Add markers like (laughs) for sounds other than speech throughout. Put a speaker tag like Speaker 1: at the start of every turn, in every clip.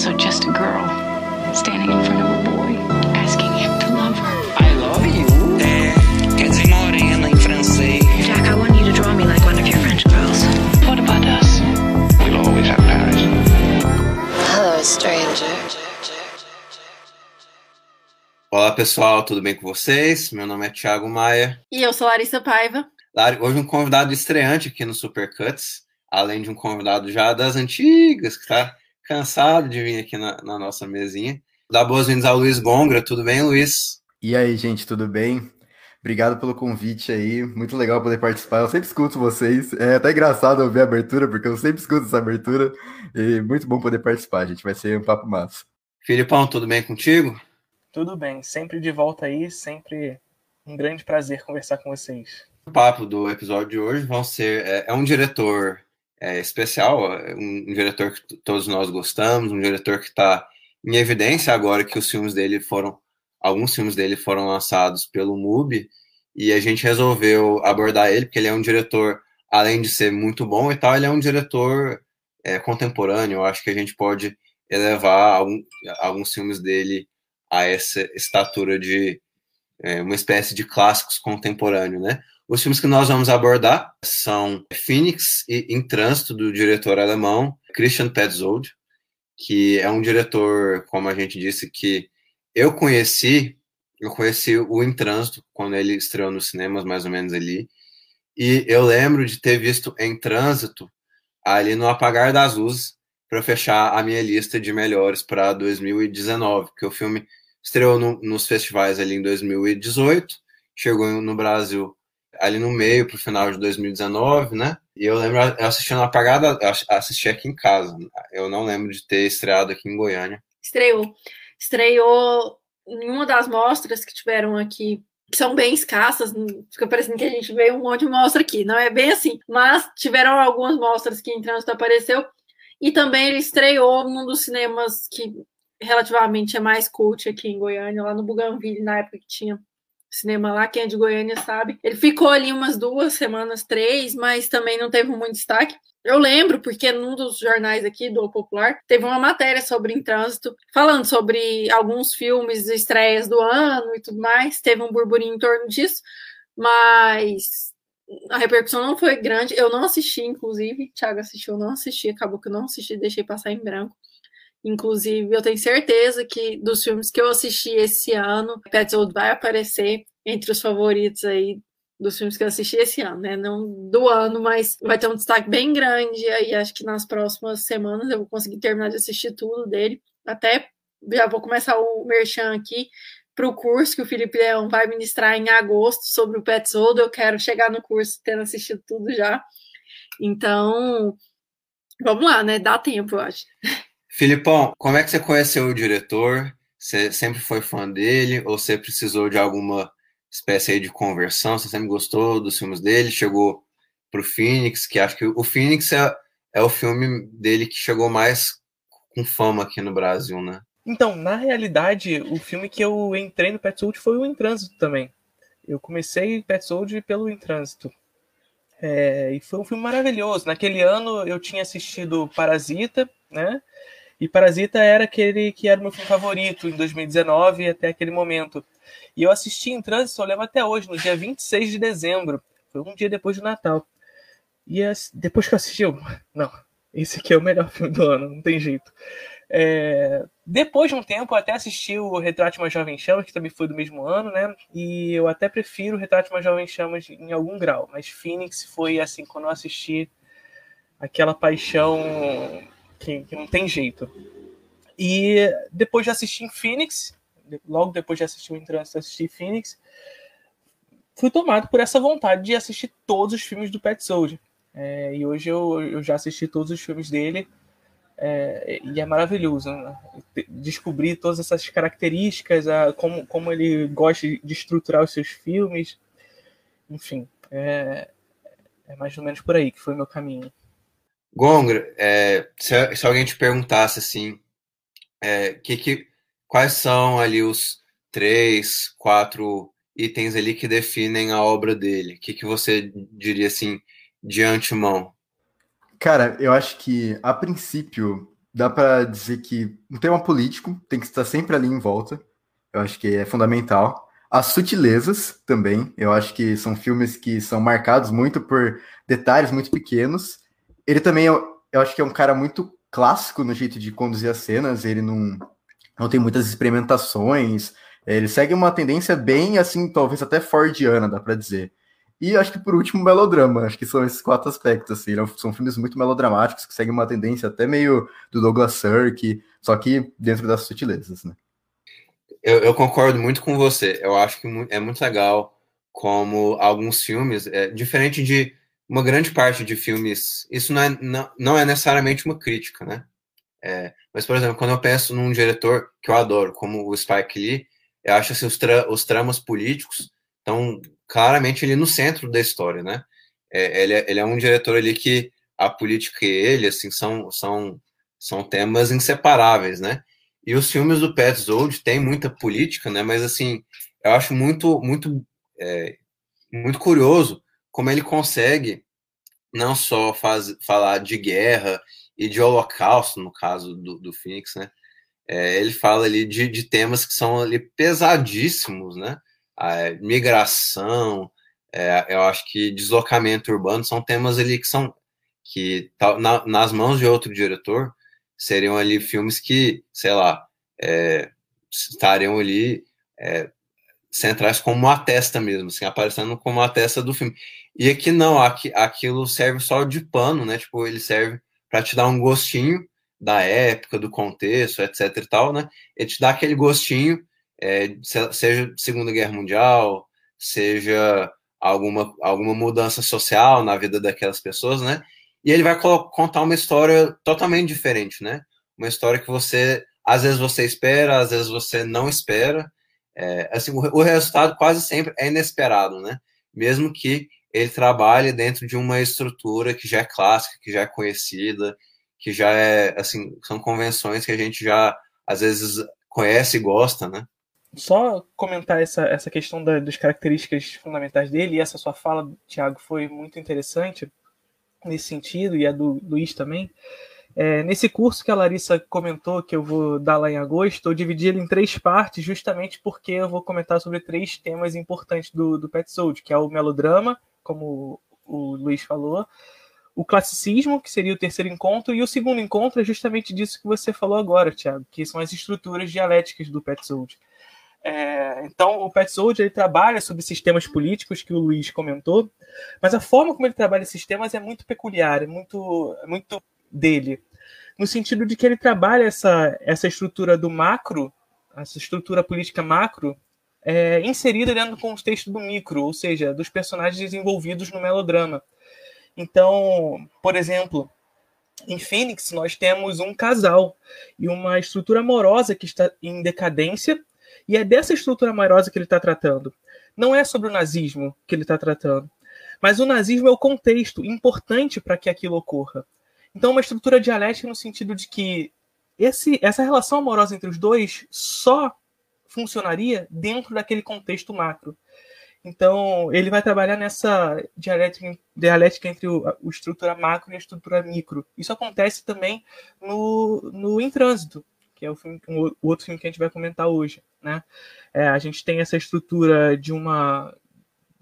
Speaker 1: also just a girl standing in front of a boy, asking him to love her.
Speaker 2: I love you. É, quer dizer morena em francês.
Speaker 3: Jack, I want you to draw me like one of your French girls.
Speaker 1: What about us?
Speaker 4: We'll always have Paris.
Speaker 3: Hello, stranger.
Speaker 5: Olá pessoal, tudo bem com vocês? Meu nome é Thiago Maia.
Speaker 6: E eu sou Larissa Paiva.
Speaker 5: Hoje um convidado estreante aqui no Supercuts, além de um convidado já das antigas, que está cansado de vir aqui na, na nossa mesinha. Dá boas-vindas ao Luiz Gongra, tudo bem, Luiz?
Speaker 7: E aí, gente, tudo bem? Obrigado pelo convite aí, muito legal poder participar. Eu sempre escuto vocês, é até engraçado ouvir a abertura, porque eu sempre escuto essa abertura, e muito bom poder participar, gente. Vai ser um papo massa.
Speaker 5: Filipão, tudo bem contigo?
Speaker 8: Tudo bem, sempre de volta aí, sempre um grande prazer conversar com vocês.
Speaker 5: O papo do episódio de hoje vão ser é, é um diretor é, especial, é um, diretor que todos nós gostamos, um diretor que está em evidência agora que os filmes dele foram, alguns filmes dele foram lançados pelo MUBI e a gente resolveu abordar ele porque ele é um diretor, além de ser muito bom e tal, ele é um diretor é, contemporâneo. Eu acho que a gente pode elevar algum, alguns filmes dele a essa estatura de é, uma espécie de clássicos contemporâneo, né? Os filmes que nós vamos abordar são Phoenix e Em Trânsito, do diretor alemão Christian Petzold, que é um diretor, como a gente disse, que eu conheci, eu conheci o Em Trânsito quando ele estreou nos cinemas, mais ou menos ali, e eu lembro de ter visto Em Trânsito ali no apagar das luzes para fechar a minha lista de melhores para 2019, porque o filme estreou no, nos festivais ali em 2018, chegou no Brasil ali no meio, pro final de 2019, né? E eu lembro, eu assisti na apagada, assisti aqui em casa. Eu não lembro de ter estreado aqui em Goiânia.
Speaker 6: Estreou. Estreou em uma das mostras que tiveram aqui, que são bem escassas, fica parecendo que a gente veio um monte de mostra aqui, não é bem assim. Mas tiveram algumas mostras que em trânsito apareceu. E também ele estreou num dos cinemas que relativamente é mais cult aqui em Goiânia, lá no Buganville, na época que tinha cinema lá, quem é de Goiânia sabe. Ele ficou ali umas duas semanas, três, mas também não teve muito destaque. Eu lembro, porque num dos jornais aqui do Popular teve uma matéria sobre em trânsito, falando sobre alguns filmes estreias do ano e tudo mais. Teve um burburinho em torno disso, mas a repercussão não foi grande. Eu não assisti, inclusive. Thiago assistiu, eu não assisti. Acabou que eu não assisti, deixei passar em branco. Inclusive, eu tenho certeza que dos filmes que eu assisti esse ano, Petzold vai aparecer entre os favoritos aí dos filmes que eu assisti esse ano, né? Não do ano, mas vai ter um destaque bem grande. Aí acho que nas próximas semanas eu vou conseguir terminar de assistir tudo dele. Até já vou começar o merchan aqui para o curso que o Felipe Leão vai ministrar em agosto sobre o Petzold. Eu quero chegar no curso tendo assistido tudo já. Então, vamos lá, né? Dá tempo, eu acho.
Speaker 5: Filipão, como é que você conheceu o diretor? Você sempre foi fã dele ou você precisou de alguma espécie de conversão? Você sempre gostou dos filmes dele? Chegou pro Phoenix, que acho que o Phoenix é, é o filme dele que chegou mais com fama aqui no Brasil, né?
Speaker 8: Então, na realidade, o filme que eu entrei no Petzold foi o Em Trânsito também. Eu comecei Petzold pelo Em Trânsito. É, e foi um filme maravilhoso. Naquele ano eu tinha assistido Parasita, né? E Parasita era aquele que era o meu filme favorito em 2019 até aquele momento. E eu assisti em trânsito, eu lembro até hoje, no dia 26 de dezembro. Foi um dia depois do Natal. E depois que eu assisti, eu... não, esse aqui é o melhor (laughs) filme do ano, não tem jeito. É... Depois de um tempo, eu até assisti o Retrato de uma Jovem Chamas, que também foi do mesmo ano, né? E eu até prefiro o Retrato de uma Jovem Chamas em algum grau. Mas Phoenix foi, assim, quando eu assisti aquela paixão que, que não tem jeito. E depois de assistir em Phoenix, logo depois de assistir o Em Trânsito, assistir Phoenix, fui tomado por essa vontade de assistir todos os filmes do Pet Soldier. É, e hoje eu, eu já assisti todos os filmes dele é, e é maravilhoso né? descobrir todas essas características, a, como, como ele gosta de estruturar os seus filmes, enfim, é, é mais ou menos por aí que foi o meu caminho.
Speaker 5: Gongra, é, se, se, alguém te perguntasse assim, é, que, que, quais são ali os três, quatro itens ali que definem a obra dele, o que, que você diria assim de antemão?
Speaker 7: Cara, eu acho que a princípio dá para dizer que um tema político tem que estar sempre ali em volta. Eu acho que é fundamental. As sutilezas também, eu acho que são filmes que são marcados muito por detalhes muito pequenos. Ele também, eu, eu acho que é um cara muito clássico no jeito de conduzir as cenas, ele não, não tem muitas experimentações, ele segue uma tendência bem, assim, talvez até fordiana, dá para dizer. E acho que por último, melodrama. Acho que são esses quatro aspectos. Assim. São filmes muito melodramáticos que seguem uma tendência até meio do Douglas Sirk, só que dentro das sutilezas, né?
Speaker 5: Eu, eu, concordo muito com você. Eu acho que é muito legal como alguns filmes, é, diferente de uma grande parte de filmes, isso não é, não, não é necessariamente uma crítica, né? É, mas, por exemplo, quando eu penso num diretor que eu adoro, como o Spike Lee, eu acho assim, os, tra os tramas políticos estão claramente ele no centro da história, né? É, ele, é, ele é um diretor ali que a política e ele, assim, são, são, são temas inseparáveis, né? E os filmes do Petzold têm muita política, né? Mas, assim, eu acho muito, muito, é, muito curioso como ele consegue não só faz, falar de guerra e de holocausto, no caso do, do Phoenix, né? É, ele fala ali de, de temas que são ali pesadíssimos, né? a migração, é, eu acho que deslocamento urbano são temas ali que são que na, nas mãos de outro diretor seriam ali filmes que, sei lá, é, estariam ali é, centrais como uma testa mesmo, assim, aparecendo como a testa do filme. E aqui não, aqui, aquilo serve só de pano, né? Tipo, ele serve para te dar um gostinho da época, do contexto, etc e tal, né? Ele te dá aquele gostinho é, seja Segunda Guerra Mundial, seja alguma, alguma mudança social na vida daquelas pessoas, né? E ele vai contar uma história totalmente diferente, né? Uma história que você, às vezes você espera, às vezes você não espera. É, assim, o, o resultado quase sempre é inesperado, né? Mesmo que ele trabalhe dentro de uma estrutura que já é clássica, que já é conhecida, que já é, assim, são convenções que a gente já, às vezes, conhece e gosta, né?
Speaker 8: só comentar essa, essa questão da, das características fundamentais dele, e essa sua fala, Tiago, foi muito interessante nesse sentido, e a do Luiz também. É, nesse curso que a Larissa comentou, que eu vou dar lá em agosto, eu dividi ele em três partes, justamente porque eu vou comentar sobre três temas importantes do, do Pet Sold, que é o melodrama, como o Luiz falou, o classicismo, que seria o terceiro encontro, e o segundo encontro é justamente disso que você falou agora, Tiago, que são as estruturas dialéticas do Pet Sold. É, então, o Petzold ele trabalha sobre sistemas políticos que o Luiz comentou, mas a forma como ele trabalha esses temas é muito peculiar, é muito, é muito dele, no sentido de que ele trabalha essa, essa estrutura do macro, essa estrutura política macro, é, inserida dentro do contexto do micro, ou seja, dos personagens envolvidos no melodrama. Então, por exemplo, em Fênix nós temos um casal e uma estrutura amorosa que está em decadência e é dessa estrutura amorosa que ele está tratando. Não é sobre o nazismo que ele está tratando. Mas o nazismo é o contexto importante para que aquilo ocorra. Então, uma estrutura dialética no sentido de que esse, essa relação amorosa entre os dois só funcionaria dentro daquele contexto macro. Então, ele vai trabalhar nessa dialética, dialética entre o, a estrutura macro e a estrutura micro. Isso acontece também no, no Em Trânsito que é o, filme, o outro filme que a gente vai comentar hoje. Né? É, a gente tem essa estrutura de uma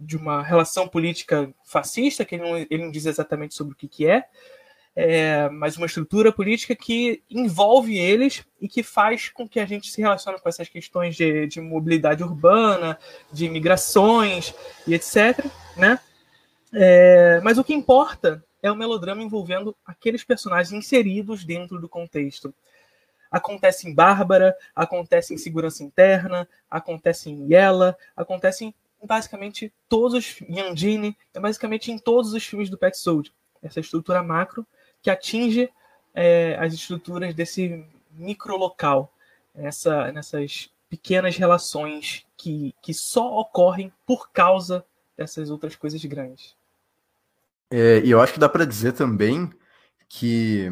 Speaker 8: de uma relação política fascista, que ele não, ele não diz exatamente sobre o que, que é, é, mas uma estrutura política que envolve eles e que faz com que a gente se relacione com essas questões de, de mobilidade urbana, de migrações e etc. Né? É, mas o que importa é o melodrama envolvendo aqueles personagens inseridos dentro do contexto. Acontece em Bárbara, acontece em Segurança Interna, acontece em Yella, acontece em basicamente todos os Yandine, é basicamente em todos os filmes do Pet Sold. Essa estrutura macro que atinge é, as estruturas desse microlocal, essa, nessas pequenas relações que, que só ocorrem por causa dessas outras coisas grandes.
Speaker 7: É, e eu acho que dá para dizer também que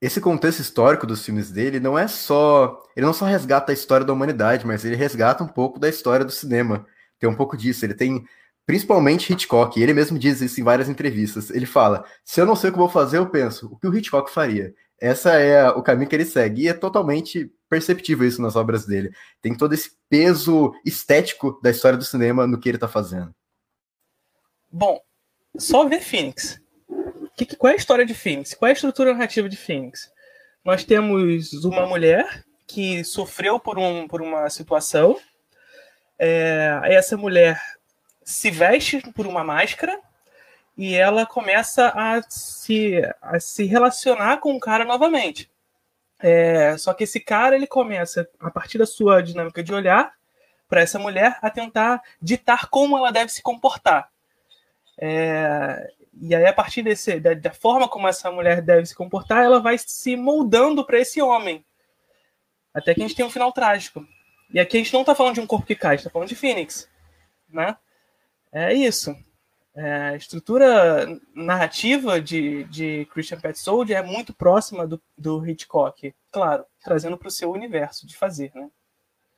Speaker 7: esse contexto histórico dos filmes dele não é só. Ele não só resgata a história da humanidade, mas ele resgata um pouco da história do cinema. Tem um pouco disso. Ele tem. Principalmente Hitchcock, ele mesmo diz isso em várias entrevistas. Ele fala: se eu não sei o que vou fazer, eu penso, o que o Hitchcock faria? essa é o caminho que ele segue. E é totalmente perceptível isso nas obras dele. Tem todo esse peso estético da história do cinema no que ele está fazendo.
Speaker 8: Bom, só ver Phoenix. Que, qual é a história de Phoenix? Qual é a estrutura narrativa de Phoenix? Nós temos uma mulher que sofreu por, um, por uma situação. É, essa mulher se veste por uma máscara e ela começa a se, a se relacionar com o cara novamente. É, só que esse cara ele começa, a partir da sua dinâmica de olhar para essa mulher, a tentar ditar como ela deve se comportar. É, e aí, a partir desse, da, da, forma como essa mulher deve se comportar, ela vai se moldando para esse homem. Até que a gente tem um final trágico. E aqui a gente não está falando de um corpo que cai, está falando de Phoenix. Né? É isso. É, a estrutura narrativa de, de Christian Petzold é muito próxima do, do Hitchcock. Claro, trazendo para o seu universo de fazer. Né?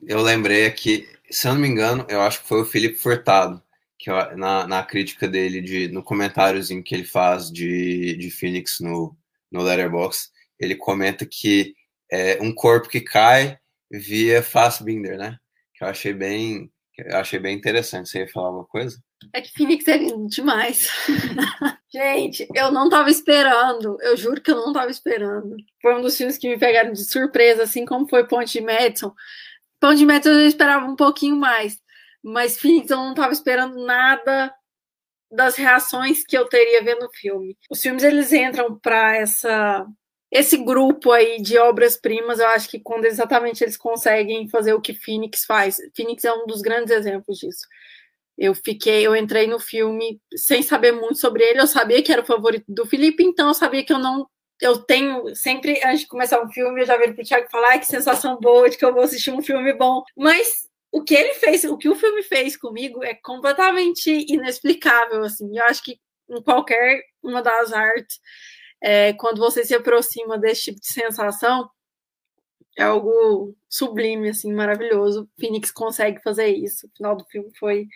Speaker 5: Eu lembrei aqui, se eu não me engano, eu acho que foi o Felipe Furtado que na, na crítica dele, de, no comentáriozinho que ele faz de, de Phoenix no, no Letterboxd, ele comenta que é um corpo que cai via Fassbinder, né? Que eu achei bem, eu achei bem interessante. Você ia falar alguma coisa?
Speaker 6: É que Phoenix é demais. (laughs) Gente, eu não tava esperando. Eu juro que eu não tava esperando. Foi um dos filmes que me pegaram de surpresa, assim como foi Ponte de Madison. Ponte de Madison eu esperava um pouquinho mais mas Phoenix eu não estava esperando nada das reações que eu teria vendo o filme. Os filmes eles entram para essa esse grupo aí de obras-primas, eu acho que quando exatamente eles conseguem fazer o que Phoenix faz. Phoenix é um dos grandes exemplos disso. Eu fiquei, eu entrei no filme sem saber muito sobre ele, eu sabia que era o favorito do Felipe, então eu sabia que eu não eu tenho sempre antes de começar um filme, eu já vejo pro Thiago falar que sensação boa de que eu vou assistir um filme bom, mas o que ele fez, o que o filme fez comigo é completamente inexplicável, assim. Eu acho que em qualquer uma das artes, é, quando você se aproxima desse tipo de sensação, é algo sublime, assim, maravilhoso. Phoenix consegue fazer isso. O final do filme foi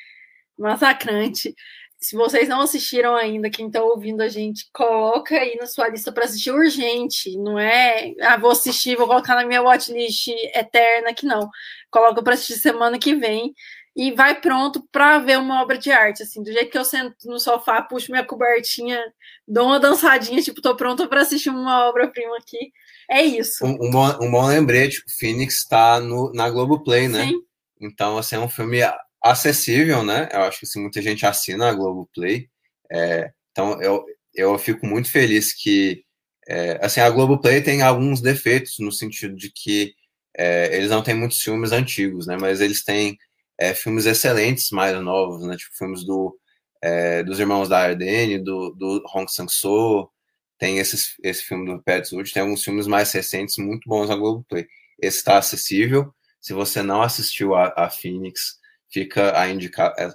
Speaker 6: massacrante se vocês não assistiram ainda, quem está ouvindo a gente, coloca aí na sua lista para assistir urgente. Não é, ah, vou assistir, vou colocar na minha watchlist eterna, que não. Coloca para assistir semana que vem e vai pronto para ver uma obra de arte. Assim, do jeito que eu sento no sofá, puxo minha cobertinha, dou uma dançadinha, tipo, tô pronta para assistir uma obra-prima aqui. É isso.
Speaker 5: Um, um, bom, um bom lembrete: Phoenix está na Globoplay, né?
Speaker 6: Sim.
Speaker 5: Então, assim, é um filme acessível, né? Eu acho que assim, muita gente assina a Globoplay. É, então eu, eu fico muito feliz que é, assim, a Globoplay tem alguns defeitos no sentido de que é, eles não têm muitos filmes antigos, né? Mas eles têm é, filmes excelentes mais novos, né? Tipo filmes do, é, dos Irmãos da Ardenne, do, do Hong Sang-soo, tem esses, esse filme do Pet Wood, tem alguns filmes mais recentes muito bons na Globoplay. Esse está acessível. Se você não assistiu a, a Phoenix, fica a indicação. É,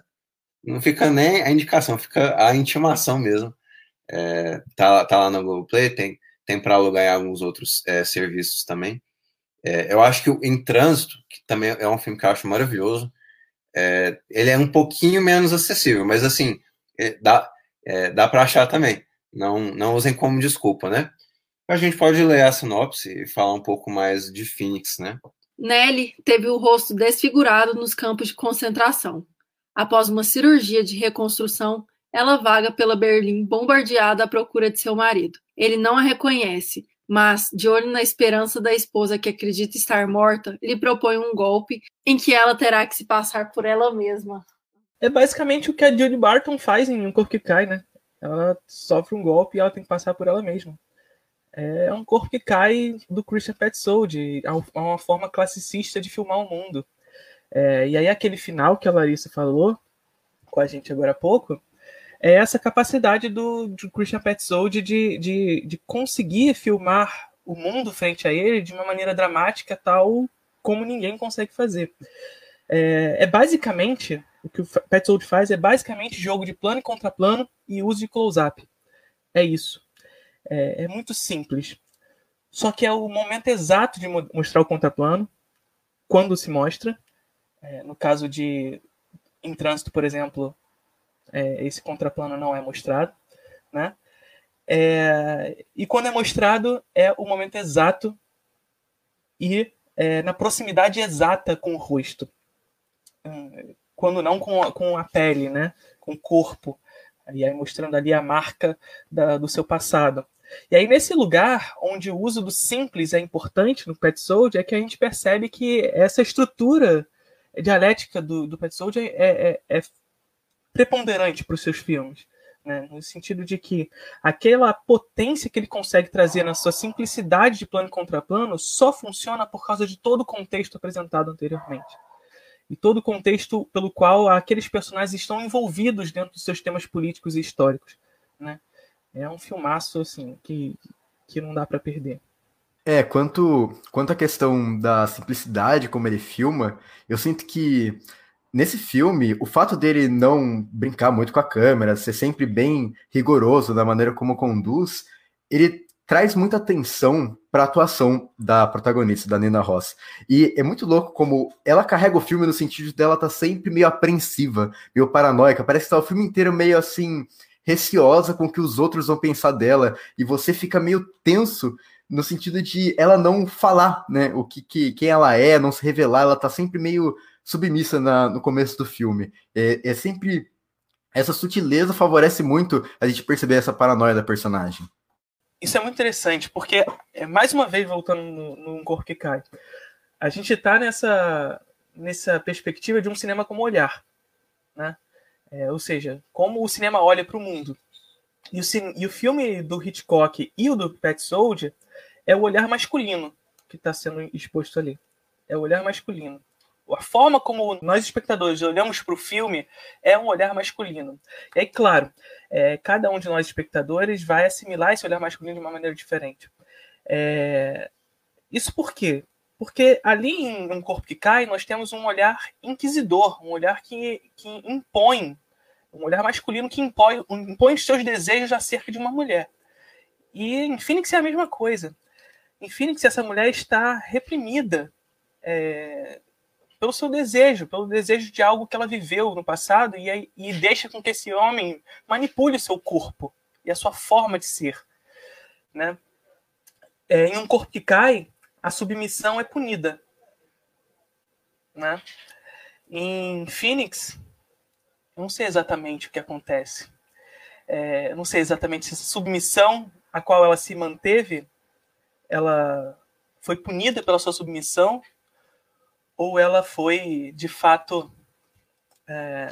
Speaker 5: não fica nem a indicação, fica a intimação mesmo. É, tá, tá lá no Google Play, tem, tem para alugar em alguns outros é, serviços também. É, eu acho que o Em Trânsito, que também é um filme que eu acho maravilhoso, é, ele é um pouquinho menos acessível, mas assim, é, dá, dá para achar também. Não, não usem como desculpa, né? A gente pode ler a sinopse e falar um pouco mais de Phoenix, né?
Speaker 6: Nelly teve o rosto desfigurado nos campos de concentração. Após uma cirurgia de reconstrução, ela vaga pela Berlim bombardeada à procura de seu marido. Ele não a reconhece, mas, de olho na esperança da esposa que acredita estar morta, lhe propõe um golpe em que ela terá que se passar por ela mesma.
Speaker 8: É basicamente o que a Judy Barton faz em Um Corpo que Cai, né? Ela sofre um golpe e ela tem que passar por ela mesma é um corpo que cai do Christian Petzold, é uma forma classicista de filmar o mundo. É, e aí aquele final que a Larissa falou com a gente agora há pouco, é essa capacidade do, Christian Petzold de, de, de conseguir filmar o mundo frente a ele de uma maneira dramática tal como ninguém consegue fazer. É, é basicamente, o que o Petzold faz é basicamente jogo de plano e contraplano e uso de close-up. É isso. É, é muito simples. Só que é o momento exato de mostrar o contraplano, quando se mostra. É, no caso de em trânsito, por exemplo, é, esse contraplano não é mostrado, né? É, e quando é mostrado, é o momento exato e é, na proximidade exata com o rosto. Hum, quando não com a, com a pele, né? com o corpo. E aí mostrando ali a marca da, do seu passado. E aí, nesse lugar onde o uso do simples é importante no Pet Soldier, é que a gente percebe que essa estrutura dialética do, do Pet Soldier é, é, é preponderante para os seus filmes. Né? No sentido de que aquela potência que ele consegue trazer na sua simplicidade de plano contra plano só funciona por causa de todo o contexto apresentado anteriormente. E todo o contexto pelo qual aqueles personagens estão envolvidos dentro dos seus temas políticos e históricos. Né? É um filmaço assim, que, que não dá para perder.
Speaker 7: É, quanto, quanto à questão da simplicidade como ele filma, eu sinto que nesse filme, o fato dele não brincar muito com a câmera, ser sempre bem rigoroso na maneira como conduz, ele traz muita atenção para a atuação da protagonista, da Nina Ross. E é muito louco como ela carrega o filme no sentido dela tá sempre meio apreensiva, meio paranoica, parece que tá o filme inteiro meio assim receosa com o que os outros vão pensar dela. E você fica meio tenso no sentido de ela não falar, né, o que, que quem ela é, não se revelar, ela tá sempre meio submissa na, no começo do filme. É, é sempre. Essa sutileza favorece muito a gente perceber essa paranoia da personagem.
Speaker 8: Isso é muito interessante, porque, é, mais uma vez, voltando no, no Corpo que Cai, a gente está nessa, nessa perspectiva de um cinema como olhar. Né? É, ou seja, como o cinema olha para o mundo. E o, e o filme do Hitchcock e o do Pet Soldier é o olhar masculino que está sendo exposto ali. É o olhar masculino a forma como nós espectadores olhamos para o filme é um olhar masculino. E aí, claro, é, cada um de nós espectadores vai assimilar esse olhar masculino de uma maneira diferente. É, isso por quê? Porque ali em Um Corpo que Cai, nós temos um olhar inquisidor, um olhar que, que impõe, um olhar masculino que impõe, impõe os seus desejos acerca de uma mulher. E em Phoenix é a mesma coisa. Em Phoenix, essa mulher está reprimida, é, pelo seu desejo, pelo desejo de algo que ela viveu no passado e, e deixa com que esse homem manipule o seu corpo e a sua forma de ser. Né? É, em um corpo que cai, a submissão é punida. Né? Em Phoenix, não sei exatamente o que acontece. É, não sei exatamente se essa submissão a qual ela se manteve, ela foi punida pela sua submissão ou ela foi de fato é,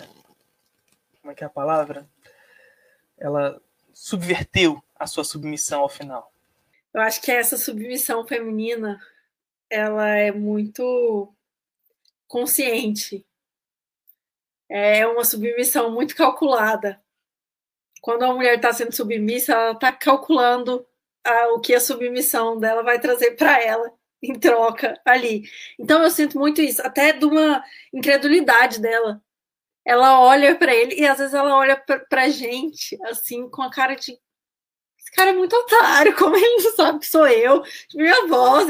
Speaker 8: como é que é a palavra? Ela subverteu a sua submissão ao final.
Speaker 6: Eu acho que essa submissão feminina ela é muito consciente. É uma submissão muito calculada. Quando a mulher está sendo submissa, ela está calculando a, o que a submissão dela vai trazer para ela (laughs) em troca ali. Então eu sinto muito isso, até de uma incredulidade dela. Ela olha para ele e às vezes ela olha pra, gente assim com a cara de esse cara é muito otário, como ele não sabe que sou eu, minha voz,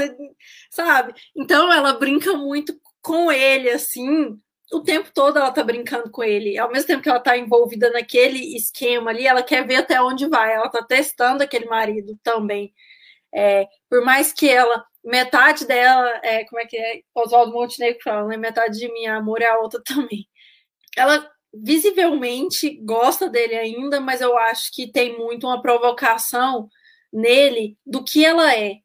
Speaker 6: sabe? Então ela brinca muito com ele assim, o tempo todo ela tá brincando com ele. Ao mesmo tempo que ela tá envolvida naquele esquema ali, ela quer ver até onde vai. Ela tá testando aquele marido também. É, por mais que ela metade dela é, como é que é? Oswaldo Montenegro fala, né? Metade de mim, amor é a outra (laughs) também. Ela visivelmente gosta dele ainda, mas eu acho que tem muito uma provocação nele do que ela é.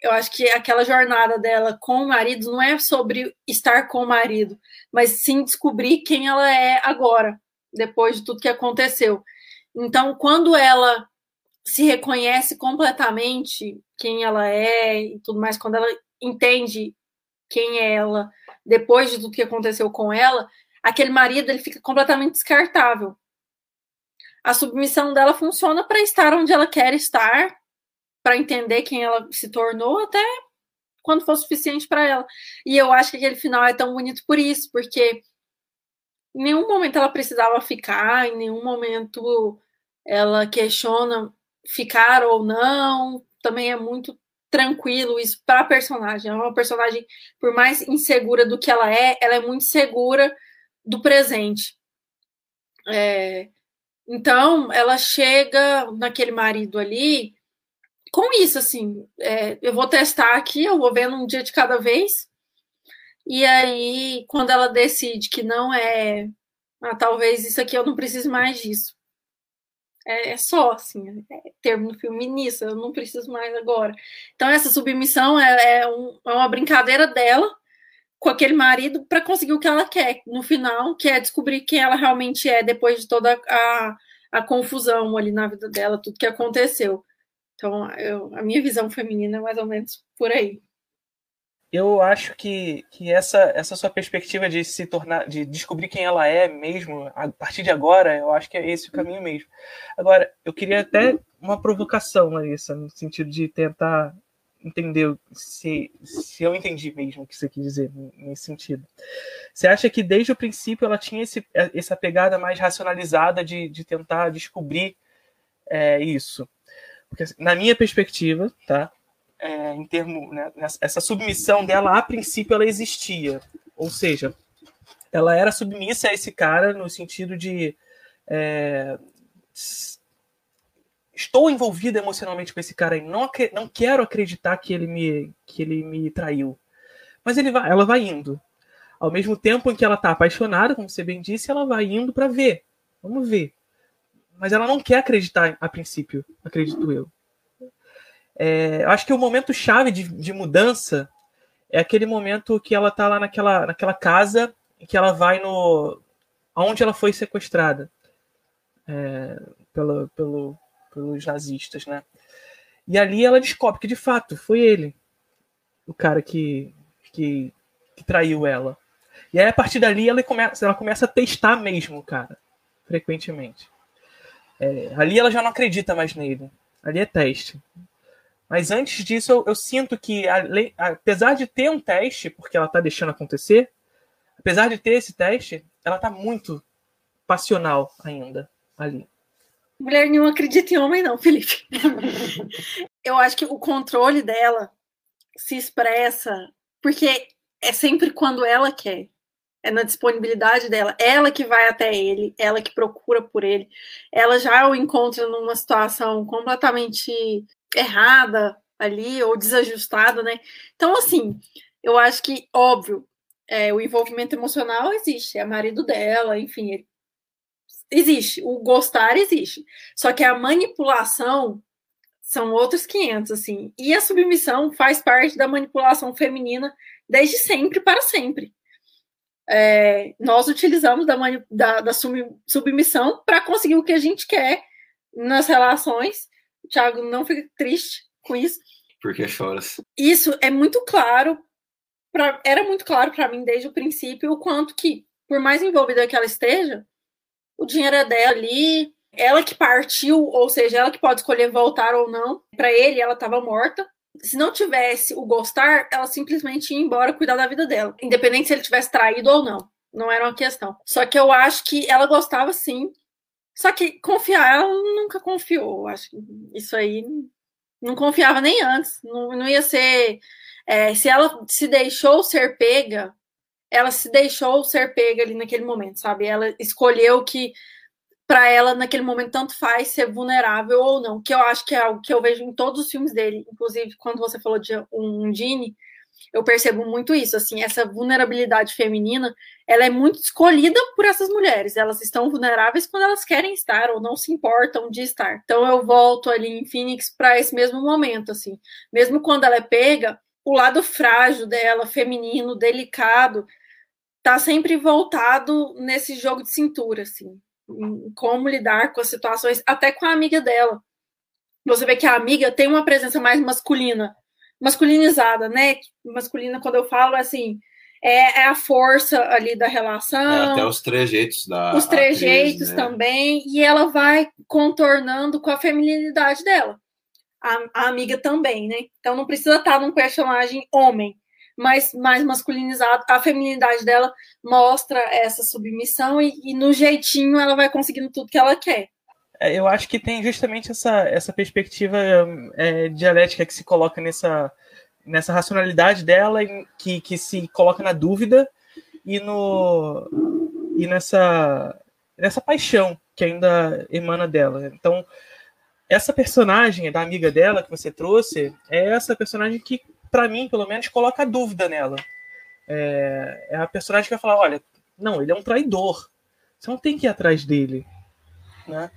Speaker 6: Eu acho que aquela jornada dela com o marido não é sobre estar com o marido, mas sim descobrir quem ela é agora, depois de tudo que aconteceu. Então, quando ela se reconhece completamente quem ela é e tudo mais, quando ela entende quem é ela, depois de tudo que aconteceu com ela, aquele marido ele fica completamente descartável. A submissão dela funciona para estar onde ela quer estar, para entender quem ela se tornou, até quando for suficiente para ela. E eu acho que aquele final é tão bonito por isso, porque em nenhum momento ela precisava ficar, em nenhum momento ela questiona ficar ou não, também é muito tranquilo isso para a personagem. É uma personagem, por mais insegura do que ela é, ela é muito segura do presente. É, Então, ela chega naquele marido ali com isso, assim, é, eu vou testar aqui, eu vou vendo um dia de cada vez. E aí, quando ela decide que não é, ah, talvez isso aqui eu não preciso mais disso. É, é só, assim, é termo feminista, eu não preciso mais agora. Então, essa submissão é, é, um, é uma brincadeira dela com aquele marido para conseguir o que ela quer no final, que é descobrir quem ela realmente é depois de toda a, a confusão ali na vida dela, tudo que aconteceu. Então, eu, a minha visão feminina é mais ou menos por aí.
Speaker 8: Eu acho que, que essa, essa sua perspectiva de se tornar, de descobrir quem ela é mesmo, a partir de agora, eu acho que é esse o caminho mesmo. Agora, eu queria até uma provocação, Larissa, no sentido de tentar entender se, se eu entendi mesmo o que você quis dizer nesse sentido. Você acha que desde o princípio ela tinha esse, essa pegada mais racionalizada de, de tentar descobrir é, isso? Porque, assim, na minha perspectiva, tá? É, em termo, né, essa submissão dela, a princípio, ela existia. Ou seja, ela era submissa a esse cara no sentido de é, estou envolvida emocionalmente com esse cara e não, não quero acreditar que ele me que ele me traiu. Mas ele vai, ela vai indo. Ao mesmo tempo em que ela está apaixonada, como você bem disse, ela vai indo para ver. Vamos ver mas ela não quer acreditar a princípio, acredito eu. É, acho que o momento chave de, de, mudança é aquele momento que ela tá lá naquela, naquela casa que ela vai no aonde ela foi sequestrada é, pelo, pelo, pelos nazistas, né? E ali ela descobre que de fato foi ele, o cara que, que, que traiu ela. E aí a partir dali ela começa, ela começa a testar mesmo, cara, frequentemente. É, ali ela já não acredita mais nele. Ali é teste. Mas antes disso, eu, eu sinto que, apesar de ter um teste, porque ela tá deixando acontecer, apesar de ter esse teste, ela tá muito passional ainda ali.
Speaker 6: Mulher nenhuma acredita em homem, não, Felipe. eu acho que o controle dela se expressa porque é sempre quando ela quer é na disponibilidade dela. Ela que vai até ele, ela que procura por ele. Ela já o encontra numa situação completamente errada ali, ou desajustada, né? Então, assim, eu acho que, óbvio, é, o envolvimento emocional existe, é marido dela, enfim, existe. O gostar existe. Só que a manipulação são outros 500, assim. E a submissão faz parte da manipulação feminina desde sempre para sempre é, nós utilizamos da, da, da submissão para conseguir o que a gente quer nas relações. Thiago não fica triste com isso.
Speaker 5: Porque choras.
Speaker 6: Isso é muito claro, pra, era muito claro para mim desde o princípio o quanto que, por mais envolvida que ela esteja, o dinheiro é dela ali, ela que partiu, ou seja, ela que pode escolher voltar ou não. Para ele, ela estava morta se não tivesse o gostar, ela simplesmente ia embora cuidar da vida dela, independente se ele tivesse traído ou não. Não era uma questão. Só que eu acho que ela gostava sim. Só que confiar, ela nunca confiou. Acho que isso aí não confiava nem antes. Não, não ia ser. É, se ela se deixou ser pega, ela se deixou ser pega ali naquele momento, sabe? Ela escolheu que para ela naquele momento tanto faz ser vulnerável ou não, que eu acho que é algo que eu vejo em todos os filmes dele, inclusive quando você falou de um Gene, eu percebo muito isso, assim, essa vulnerabilidade feminina, ela é muito escolhida por essas mulheres, elas estão vulneráveis quando elas querem estar ou não se importam de estar. Então eu volto ali em Phoenix para esse mesmo momento, assim, mesmo quando ela é pega, o lado frágil dela, feminino, delicado, tá sempre voltado nesse jogo de cintura, assim como lidar com as situações, até com a amiga dela. Você vê que a amiga tem uma presença mais masculina, masculinizada, né? Masculina, quando eu falo assim, é, é a força ali da relação. É,
Speaker 5: até os trejeitos da.
Speaker 6: Os trejeitos né? também, e ela vai contornando com a feminilidade dela. A, a, amiga também, né? Então não precisa estar num personagem homem mais, mais masculinizado. A feminilidade dela mostra essa submissão e, e no jeitinho ela vai conseguindo tudo que ela quer.
Speaker 8: É, eu acho que tem justamente essa, essa perspectiva é, dialética que se coloca nessa, nessa racionalidade dela, que, que se coloca na dúvida e no e nessa nessa paixão que ainda emana dela. Então, essa personagem da amiga dela que você trouxe é essa personagem que, para mim, pelo menos, coloca dúvida nela. É, é, a personagem que vai falar: olha, não, ele é um traidor. Você não tem que ir atrás dele. Né?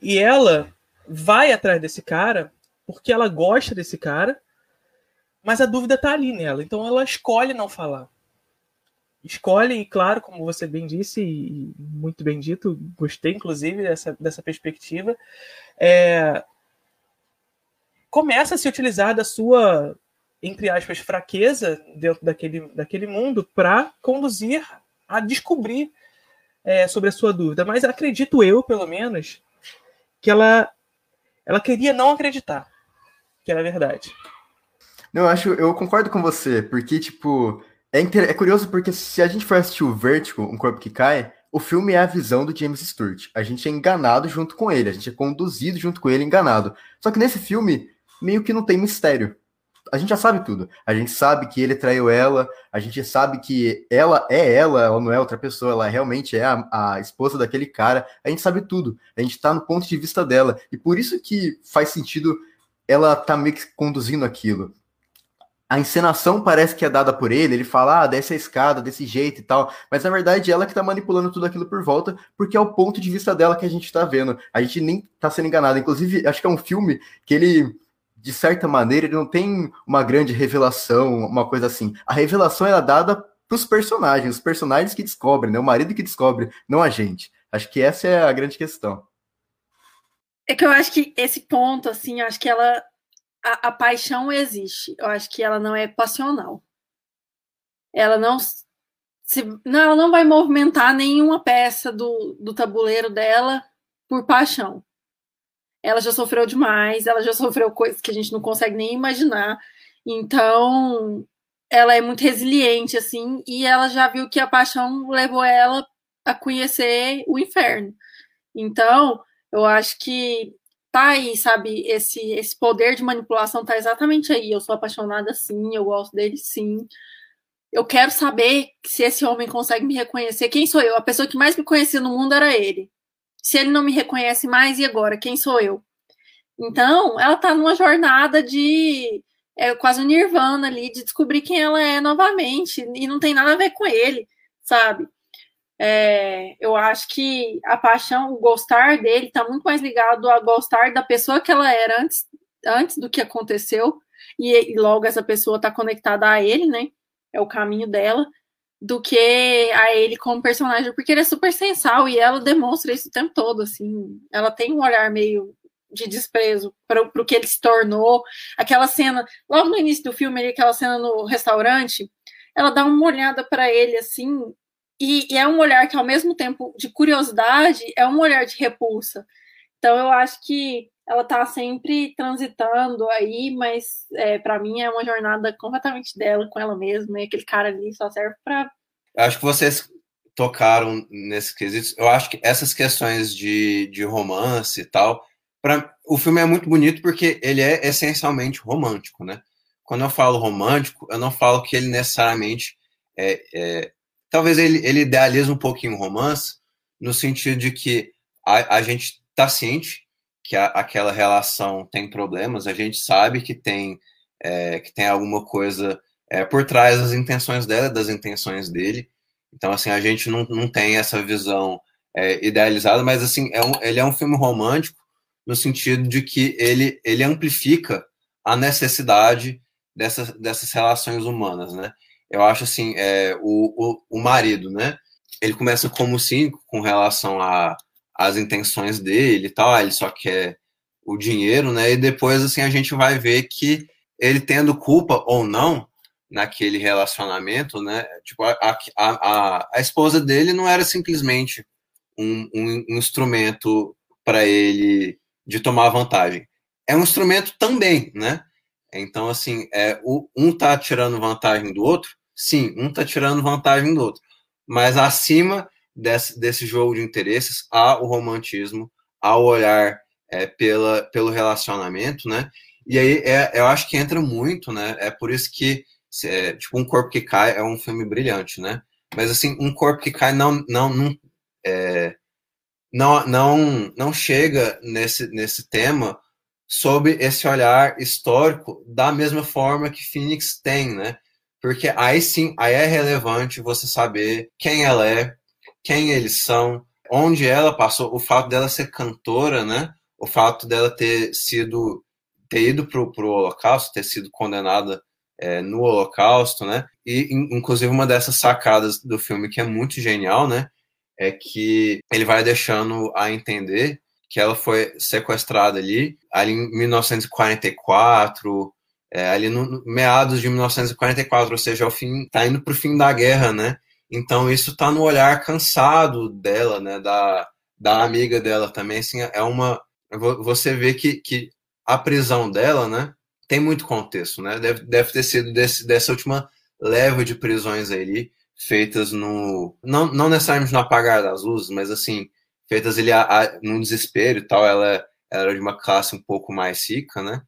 Speaker 8: E ela vai atrás desse cara porque ela gosta desse cara, mas a dúvida tá ali nela. Então ela escolhe não falar. Escolhe, e claro, como você bem disse, e muito bem dito, gostei inclusive dessa, dessa perspectiva, é, começa a se utilizar da sua, entre aspas, fraqueza dentro daquele, daquele mundo para conduzir a descobrir é, sobre a sua dúvida. Mas acredito eu, pelo menos, que ela, ela queria não acreditar que era verdade.
Speaker 7: Não, eu acho, eu concordo com você, porque, tipo, é, inter... é curioso porque se a gente for assistir o Vertigo, Um Corpo que Cai, o filme é a visão do James Stewart. A gente é enganado junto com ele, a gente é conduzido junto com ele, enganado. Só que nesse filme, meio que não tem mistério. A gente já sabe tudo. A gente sabe que ele traiu ela, a gente sabe que ela é ela, ela não é outra pessoa, ela realmente é a, a esposa daquele cara. A gente sabe tudo. A gente tá no ponto de vista dela. E por isso que faz sentido ela tá meio que conduzindo aquilo. A encenação parece que é dada por ele, ele fala, ah, desce a escada desse jeito e tal, mas na verdade ela que tá manipulando tudo aquilo por volta, porque é o ponto de vista dela que a gente tá vendo. A gente nem tá sendo enganado. Inclusive, acho que é um filme que ele, de certa maneira, ele não tem uma grande revelação, uma coisa assim. A revelação era dada pros personagens, os personagens que descobrem, né? O marido que descobre, não a gente. Acho que essa é a grande questão.
Speaker 6: É que eu acho que esse ponto, assim, eu acho que ela. A, a, paixão existe. Eu acho que ela não é passional. Ela não. Se, não, ela não vai movimentar nenhuma peça do, do tabuleiro dela por paixão. Ela já sofreu demais, ela já sofreu coisas que a gente não consegue nem imaginar. Então, ela é muito resiliente, assim, e ela já viu que a paixão levou ela a conhecer o inferno. Então, eu acho que tá aí, sabe? Esse, esse poder de manipulação tá exatamente aí. Eu sou apaixonada sim, eu gosto dele sim. Eu quero saber se esse homem consegue me reconhecer. Quem sou eu? A pessoa que mais me conhecia no mundo era ele. Se ele não me reconhece mais, e agora? Quem sou eu? Então, ela tá numa jornada de é quase um nirvana ali, de descobrir quem ela é novamente. E não tem nada a ver com ele, sabe? É, eu acho que a paixão, o gostar dele, está muito mais ligado a gostar da pessoa que ela era antes, antes do que aconteceu, e, e logo essa pessoa está conectada a ele, né? É o caminho dela, do que a ele como personagem, porque ele é super sensal e ela demonstra isso o tempo todo, assim. Ela tem um olhar meio de desprezo para o que ele se tornou. Aquela cena, logo no início do filme, aquela cena no restaurante, ela dá uma olhada para ele assim e, e, é um olhar que, ao mesmo tempo de curiosidade, é um olhar de repulsa. Então, eu acho que ela está sempre transitando aí, mas é, para mim é uma jornada completamente dela com ela mesma. E aquele cara ali só serve para.
Speaker 5: Acho que vocês tocaram nesses quesitos. Eu acho que essas questões de, de romance e tal. Pra, o filme é muito bonito porque ele é essencialmente romântico, né? Quando eu falo romântico, eu não falo que ele necessariamente é, é talvez ele, ele idealize um pouquinho o romance, no sentido de que a, a gente está ciente que a, aquela relação tem problemas, a gente sabe que tem, é, que tem alguma coisa é, por trás das intenções dela, das intenções dele. Então, assim, a gente não, não tem essa visão é, idealizada, mas, assim, é um, ele é um filme romântico no sentido de que ele, ele amplifica a necessidade dessas, dessas relações humanas, né? eu acho assim, é, o, o, o marido, né? Ele começa como cinco com relação às intenções dele e tal, ele só quer o dinheiro, né? E depois, assim, a gente vai ver que ele tendo culpa ou não naquele relacionamento, né? Tipo, a, a, a, a esposa dele não era simplesmente um, um, um instrumento para ele de tomar vantagem. É um instrumento também, né? Então, assim, é, o, um tá tirando vantagem do outro, sim, um está tirando vantagem do outro. Mas acima desse, desse jogo de interesses há o romantismo, há o olhar é, pela, pelo relacionamento, né? E aí é, eu acho que entra muito, né? É por isso que, é, tipo, Um Corpo que Cai é um filme brilhante, né? Mas, assim, Um Corpo que Cai não, não, não, é, não, não, não chega nesse, nesse tema sob esse olhar histórico da mesma forma que Phoenix tem, né? Porque aí sim, aí é relevante você saber quem ela é, quem eles são, onde ela passou, o fato dela ser cantora, né? O fato dela ter sido ter ido pro, pro Holocausto, ter sido condenada é, no Holocausto, né? E inclusive uma dessas sacadas do filme que é muito genial, né? É que ele vai deixando a entender que ela foi sequestrada ali, ali em 1944, é, ali no, meados de 1944, ou seja, o fim, tá indo para o fim da guerra, né? Então isso tá no olhar cansado dela, né? Da, da amiga dela também, assim, é uma você vê que, que a prisão dela, né? Tem muito contexto, né? Deve, deve ter sido desse, dessa última leva de prisões ali feitas no não, não necessariamente no apagar das luzes, mas assim feitas ele a, a, num desespero e tal. Ela, ela era de uma classe um pouco mais rica, né?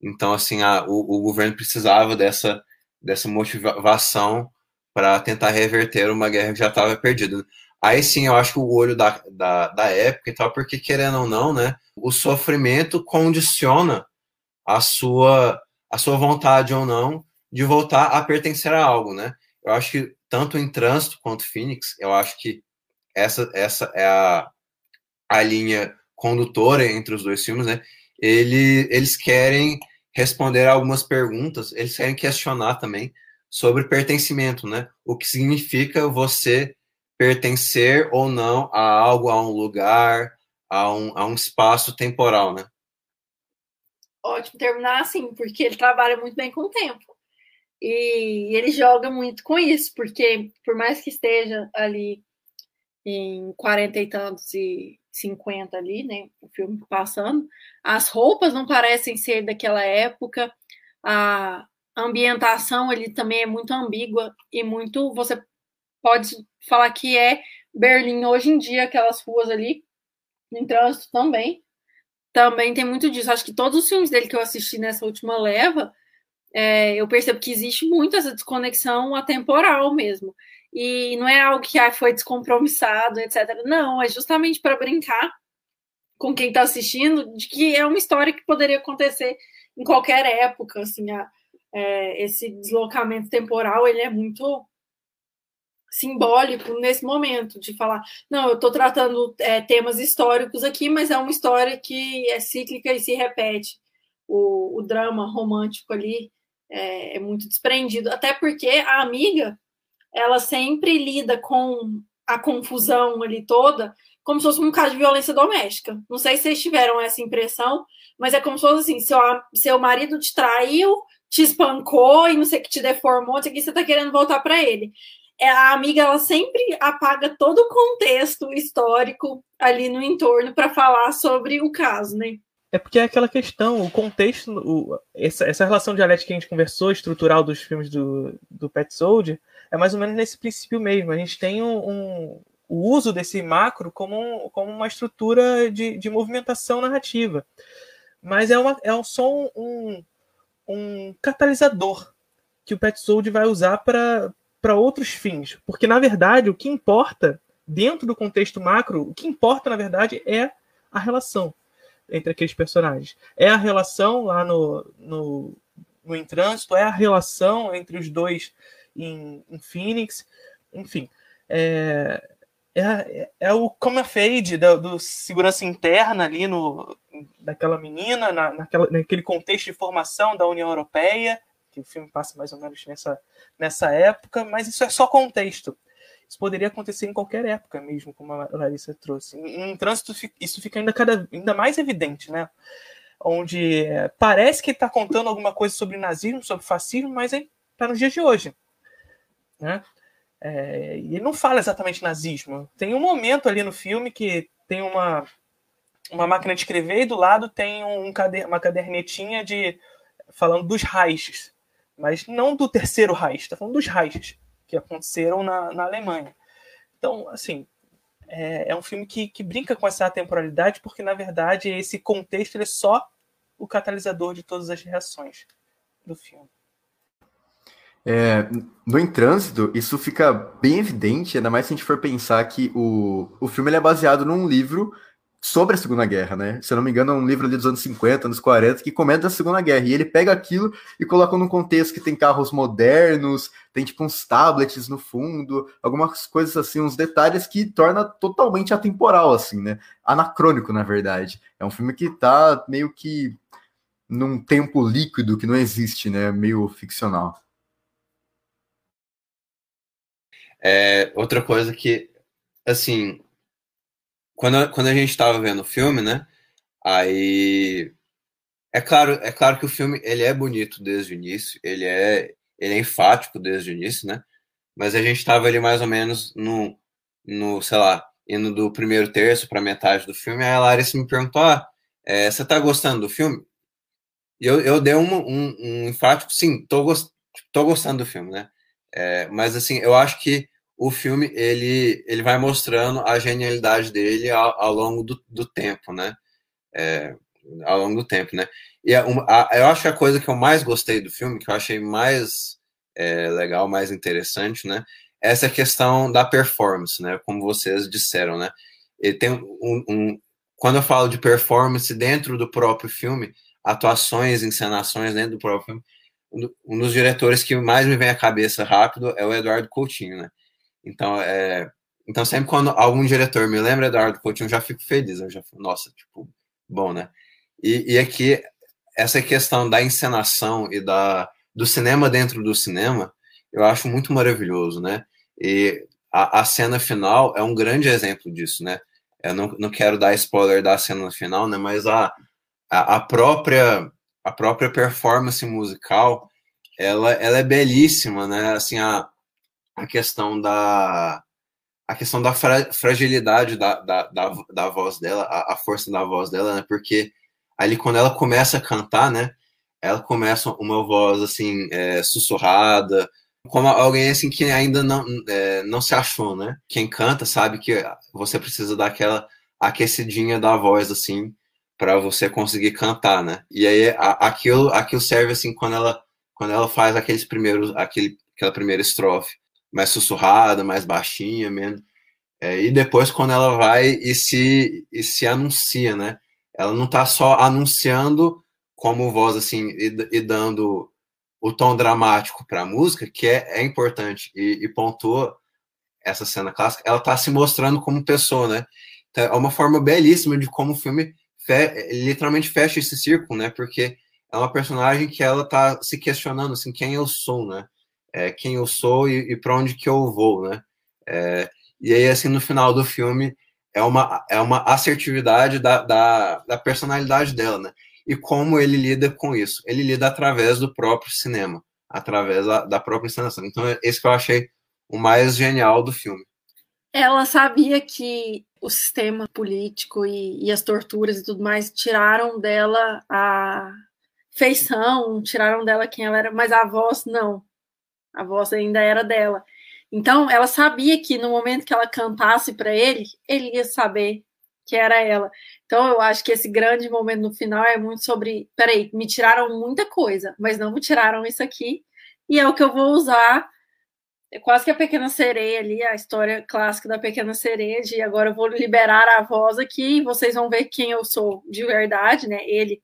Speaker 5: Então, assim, a, o, o governo precisava dessa, dessa motivação para tentar reverter uma guerra que já estava perdida. Aí sim, eu acho que o olho da, da, da época e tal, porque querendo ou não, né, o sofrimento condiciona a sua, a sua vontade ou não de voltar a pertencer a algo, né? Eu acho que tanto em Trânsito quanto Phoenix, eu acho que essa, essa é a, a linha condutora entre os dois filmes, né? Ele, eles querem responder algumas perguntas, eles querem questionar também sobre pertencimento, né? O que significa você pertencer ou não a algo, a um lugar, a um, a um espaço temporal, né?
Speaker 6: Ótimo terminar assim, porque ele trabalha muito bem com o tempo. E ele joga muito com isso, porque por mais que esteja ali em 40 e tantos e 50 ali, né? O filme passando. As roupas não parecem ser daquela época. A ambientação ali também é muito ambígua e muito. Você pode falar que é Berlim hoje em dia, aquelas ruas ali, em trânsito também. Também tem muito disso. Acho que todos os filmes dele que eu assisti nessa última leva, é, eu percebo que existe muito essa desconexão atemporal mesmo e não é algo que ah, foi descompromissado, etc. Não, é justamente para brincar com quem está assistindo de que é uma história que poderia acontecer em qualquer época, assim, a, é, esse deslocamento temporal ele é muito simbólico nesse momento de falar, não, eu estou tratando é, temas históricos aqui, mas é uma história que é cíclica e se repete. O, o drama romântico ali é, é muito desprendido, até porque a amiga ela sempre lida com a confusão ali toda como se fosse um caso de violência doméstica. Não sei se vocês tiveram essa impressão, mas é como se fosse assim: seu, seu marido te traiu, te espancou e não sei o que te deformou, não sei o que você tá querendo voltar para ele. É, a amiga ela sempre apaga todo o contexto histórico ali no entorno para falar sobre o caso, né?
Speaker 8: É porque é aquela questão, o contexto, o, essa, essa relação dialética que a gente conversou, estrutural dos filmes do, do Pet Soldier, é mais ou menos nesse princípio mesmo. A gente tem um, um o uso desse macro como, um, como uma estrutura de, de movimentação narrativa. Mas é, uma, é só um, um catalisador que o Petzold vai usar para outros fins. Porque, na verdade, o que importa, dentro do contexto macro, o que importa, na verdade, é a relação entre aqueles personagens. É a relação lá no, no, no Em Trânsito, é a relação entre os dois em, em Phoenix, enfim. É, é, é o come fade do, do, segurança interna ali no, daquela menina, na, naquela, naquele contexto de formação da União Europeia, que o filme passa mais ou menos nessa, nessa época, mas isso é só contexto. Isso poderia acontecer em qualquer época mesmo, como a Larissa trouxe. Em, em trânsito, isso fica ainda, cada, ainda mais evidente, né? Onde é, parece que está contando alguma coisa sobre nazismo, sobre fascismo, mas está nos dias de hoje. Né? É, e ele não fala exatamente nazismo. Tem um momento ali no filme que tem uma, uma máquina de escrever e do lado tem um, uma cadernetinha de falando dos Reichs, mas não do terceiro Reich, está falando dos Reichs que aconteceram na, na Alemanha. Então, assim, é, é um filme que, que brinca com essa temporalidade porque, na verdade, esse contexto é só o catalisador de todas as reações do filme.
Speaker 7: É, no Em Trânsito, isso fica bem evidente, ainda mais se a gente for pensar que o, o filme é baseado num livro sobre a Segunda Guerra, né? Se eu não me engano, é um livro ali dos anos 50, anos 40, que comenta a Segunda Guerra. E ele pega aquilo e coloca num contexto que tem carros modernos, tem tipo uns tablets no fundo, algumas coisas assim, uns detalhes que torna totalmente atemporal, assim, né? Anacrônico, na verdade. É um filme que tá meio que num tempo líquido que não existe, né? Meio ficcional.
Speaker 5: É, outra coisa que, assim, quando, quando a gente estava vendo o filme, né? Aí é claro, é claro que o filme ele é bonito desde o início, ele é, ele é enfático desde o início, né? Mas a gente estava ali mais ou menos no, no, sei lá, indo do primeiro terço para metade do filme. Aí a Larissa me perguntou: ah, é, você tá gostando do filme? E eu, eu dei um, um, um enfático, sim, tô, gost, tô gostando do filme, né? É, mas assim, eu acho que o filme ele, ele vai mostrando a genialidade dele ao, ao longo do, do, tempo, né? É, ao longo do tempo, né? E a, a, eu acho que a coisa que eu mais gostei do filme, que eu achei mais é, legal, mais interessante, né? Essa questão da performance, né? Como vocês disseram, né? Ele tem um, um quando eu falo de performance dentro do próprio filme, atuações, encenações dentro do próprio filme, um dos diretores que mais me vem à cabeça rápido é o Eduardo Coutinho, né? Então, é, então sempre quando algum diretor me lembra Eduardo Coutinho, eu já fico feliz, eu já fico, nossa, tipo, bom, né? E, e aqui, essa questão da encenação e da, do cinema dentro do cinema, eu acho muito maravilhoso, né? E a, a cena final é um grande exemplo disso, né? Eu não, não quero dar spoiler da cena final, né? Mas a, a, a própria a própria performance musical, ela, ela é belíssima, né? Assim, a, a questão da a questão da fra, fragilidade da, da, da, da, voz dela, a, a, força da voz dela, né? Porque ali quando ela começa a cantar, né? Ela começa uma voz assim é, sussurrada, como alguém assim que ainda não é, não se achou, né? Quem canta sabe que você precisa daquela aquecidinha da voz assim para você conseguir cantar, né? E aí a, aquilo aquilo serve assim quando ela quando ela faz aqueles primeiros aquele aquela primeira estrofe mais sussurrada, mais baixinha mesmo. É, e depois quando ela vai e se, e se anuncia, né? Ela não está só anunciando como voz assim e, e dando o tom dramático para a música, que é, é importante e, e pontua essa cena clássica. Ela está se mostrando como pessoa, né? Então, é uma forma belíssima de como o filme fe literalmente fecha esse círculo, né? Porque é uma personagem que ela está se questionando assim quem eu sou, né? É, quem eu sou e, e para onde que eu vou, né? É, e aí, assim, no final do filme, é uma, é uma assertividade da, da, da, personalidade dela, né? E como ele lida com isso? Ele lida através do próprio cinema, através da, da própria encenação. Então, é esse que eu achei o mais genial do filme.
Speaker 6: Ela sabia que o sistema político e, e as torturas e tudo mais tiraram dela a feição, tiraram dela quem ela era, mas a voz não a voz ainda era dela. Então, ela sabia que no momento que ela cantasse para ele, ele ia saber que era ela. Então, eu acho que esse grande momento no final é muito sobre: peraí, me tiraram muita coisa, mas não me tiraram isso aqui, e é o que eu vou usar. É quase que a Pequena Sereia ali, a história clássica da Pequena Sereia, de agora eu vou liberar a voz aqui e vocês vão ver quem eu sou de verdade, né? Ele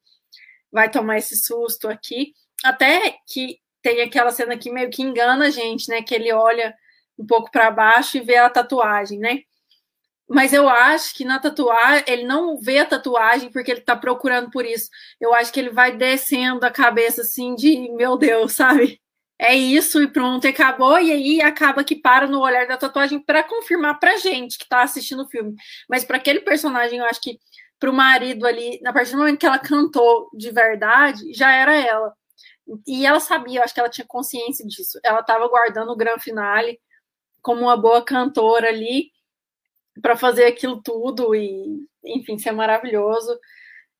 Speaker 6: vai tomar esse susto aqui. Até que tem aquela cena que meio que engana a gente, né? Que ele olha um pouco para baixo e vê a tatuagem, né? Mas eu acho que na tatuagem, ele não vê a tatuagem porque ele tá procurando por isso. Eu acho que ele vai descendo a cabeça assim de, meu Deus, sabe? É isso e pronto, e acabou. E aí acaba que para no olhar da tatuagem para confirmar pra gente que tá assistindo o filme. Mas para aquele personagem, eu acho que pro marido ali, a partir do momento que ela cantou de verdade, já era ela. E ela sabia, eu acho que ela tinha consciência disso. Ela estava guardando o grande finale como uma boa cantora ali para fazer aquilo tudo e, enfim, ser maravilhoso.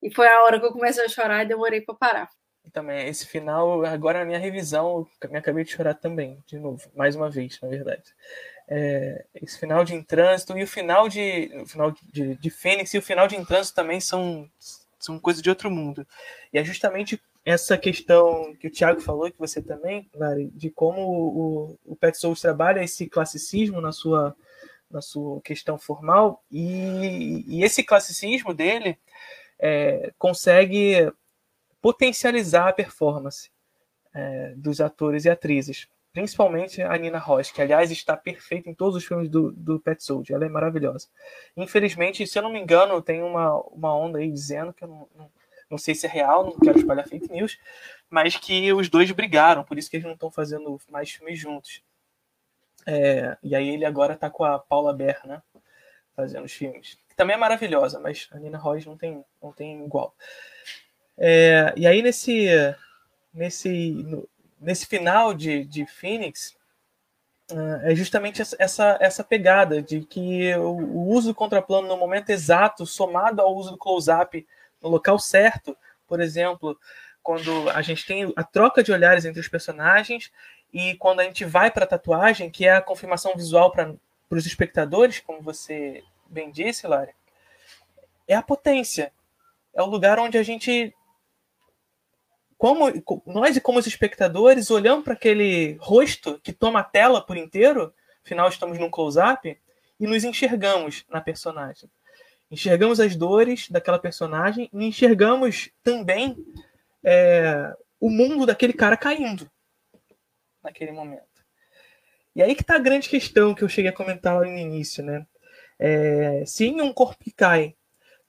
Speaker 6: E foi a hora que eu comecei a chorar e demorei para parar.
Speaker 8: Também, esse final, agora na minha revisão, me acabei de chorar também, de novo, mais uma vez, na verdade. É, esse final de Em Trânsito e o final de, o final de, de Fênix e o final de Em Trânsito também são, são coisas de outro mundo. E é justamente essa questão que o Thiago falou, que você também, Lari, de como o, o Pet Souls trabalha esse classicismo na sua, na sua questão formal, e, e esse classicismo dele é, consegue potencializar a performance é, dos atores e atrizes, principalmente a Nina Ross, que aliás está perfeita em todos os filmes do, do Pet Soldier, ela é maravilhosa. Infelizmente, se eu não me engano, tem uma, uma onda aí dizendo que eu não, não, não sei se é real, não quero espalhar fake news, mas que os dois brigaram, por isso que eles não estão fazendo mais filmes juntos. É, e aí ele agora está com a Paula Ber, né? Fazendo os filmes. Que também é maravilhosa, mas a Nina Ross não tem, não tem igual. É, e aí nesse, nesse, no, nesse final de, de Phoenix, uh, é justamente essa, essa pegada de que o uso do contraplano no momento exato, somado ao uso do close-up no local certo, por exemplo, quando a gente tem a troca de olhares entre os personagens e quando a gente vai para a tatuagem, que é a confirmação visual para os espectadores, como você bem disse, Lara, é a potência. É o lugar onde a gente como nós e como os espectadores olhamos para aquele rosto que toma a tela por inteiro, afinal estamos num close-up, e nos enxergamos na personagem. Enxergamos as dores daquela personagem e enxergamos também é, o mundo daquele cara caindo naquele momento. E aí que está a grande questão que eu cheguei a comentar lá no início, né? É, se em um corpo que cai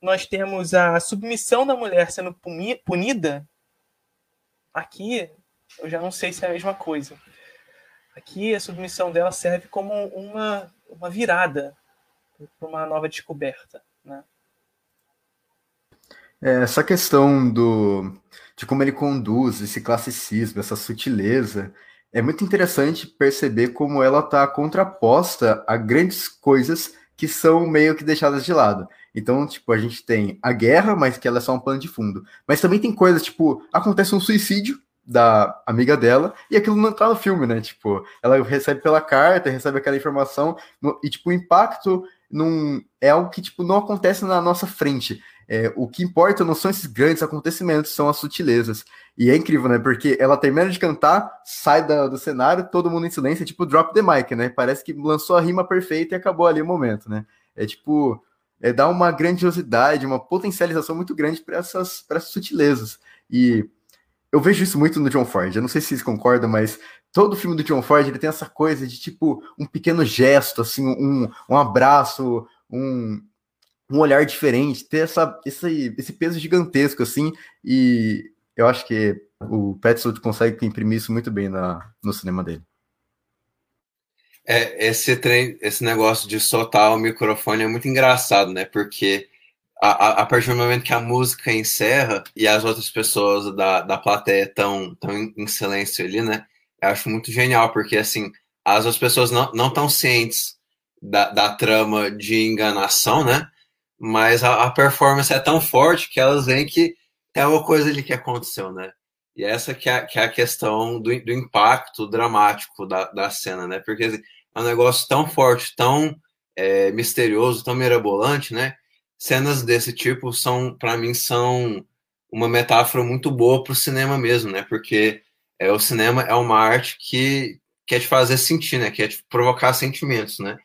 Speaker 8: nós temos a submissão da mulher sendo punida, Aqui, eu já não sei se é a mesma coisa. Aqui, a submissão dela serve como uma, uma virada para uma nova descoberta. Né?
Speaker 7: É, essa questão do, de como ele conduz esse classicismo, essa sutileza, é muito interessante perceber como ela está contraposta a grandes coisas que são meio que deixadas de lado. Então, tipo, a gente tem a guerra, mas que ela é só um plano de fundo. Mas também tem coisas, tipo, acontece um suicídio da amiga dela e aquilo não tá no filme, né? Tipo, ela recebe pela carta, recebe aquela informação e, tipo, o impacto não, é algo que, tipo, não acontece na nossa frente. É, o que importa não são esses grandes acontecimentos, são as sutilezas. E é incrível, né? Porque ela termina de cantar, sai da, do cenário, todo mundo em silêncio, é tipo drop the mic, né? Parece que lançou a rima perfeita e acabou ali o momento, né? É tipo, é, dá uma grandiosidade, uma potencialização muito grande para essas, essas sutilezas. E eu vejo isso muito no John Ford. Eu não sei se vocês concordam, mas todo filme do John Ford ele tem essa coisa de tipo um pequeno gesto, assim, um, um abraço, um, um olhar diferente, ter essa, esse, esse peso gigantesco, assim, e eu acho que o Petzold consegue imprimir isso muito bem na, no cinema dele.
Speaker 5: É, esse, trem, esse negócio de soltar o microfone é muito engraçado, né? Porque a, a, a, partir do momento que a música encerra e as outras pessoas da, da plateia estão tão em, em silêncio ali, né? Eu acho muito genial, porque assim, as outras pessoas não estão cientes da, da trama de enganação, né? mas a, a, performance é tão forte que elas veem que é uma coisa ali que aconteceu, né? E essa que é, que é a questão do, do impacto dramático da, da cena, né? Porque assim, é um negócio tão forte, tão é, misterioso, tão mirabolante, né? Cenas desse tipo são, para mim, são uma metáfora muito boa para o cinema mesmo, né? Porque é, o cinema é uma arte que quer te fazer sentir, né? Quer te provocar sentimentos, né?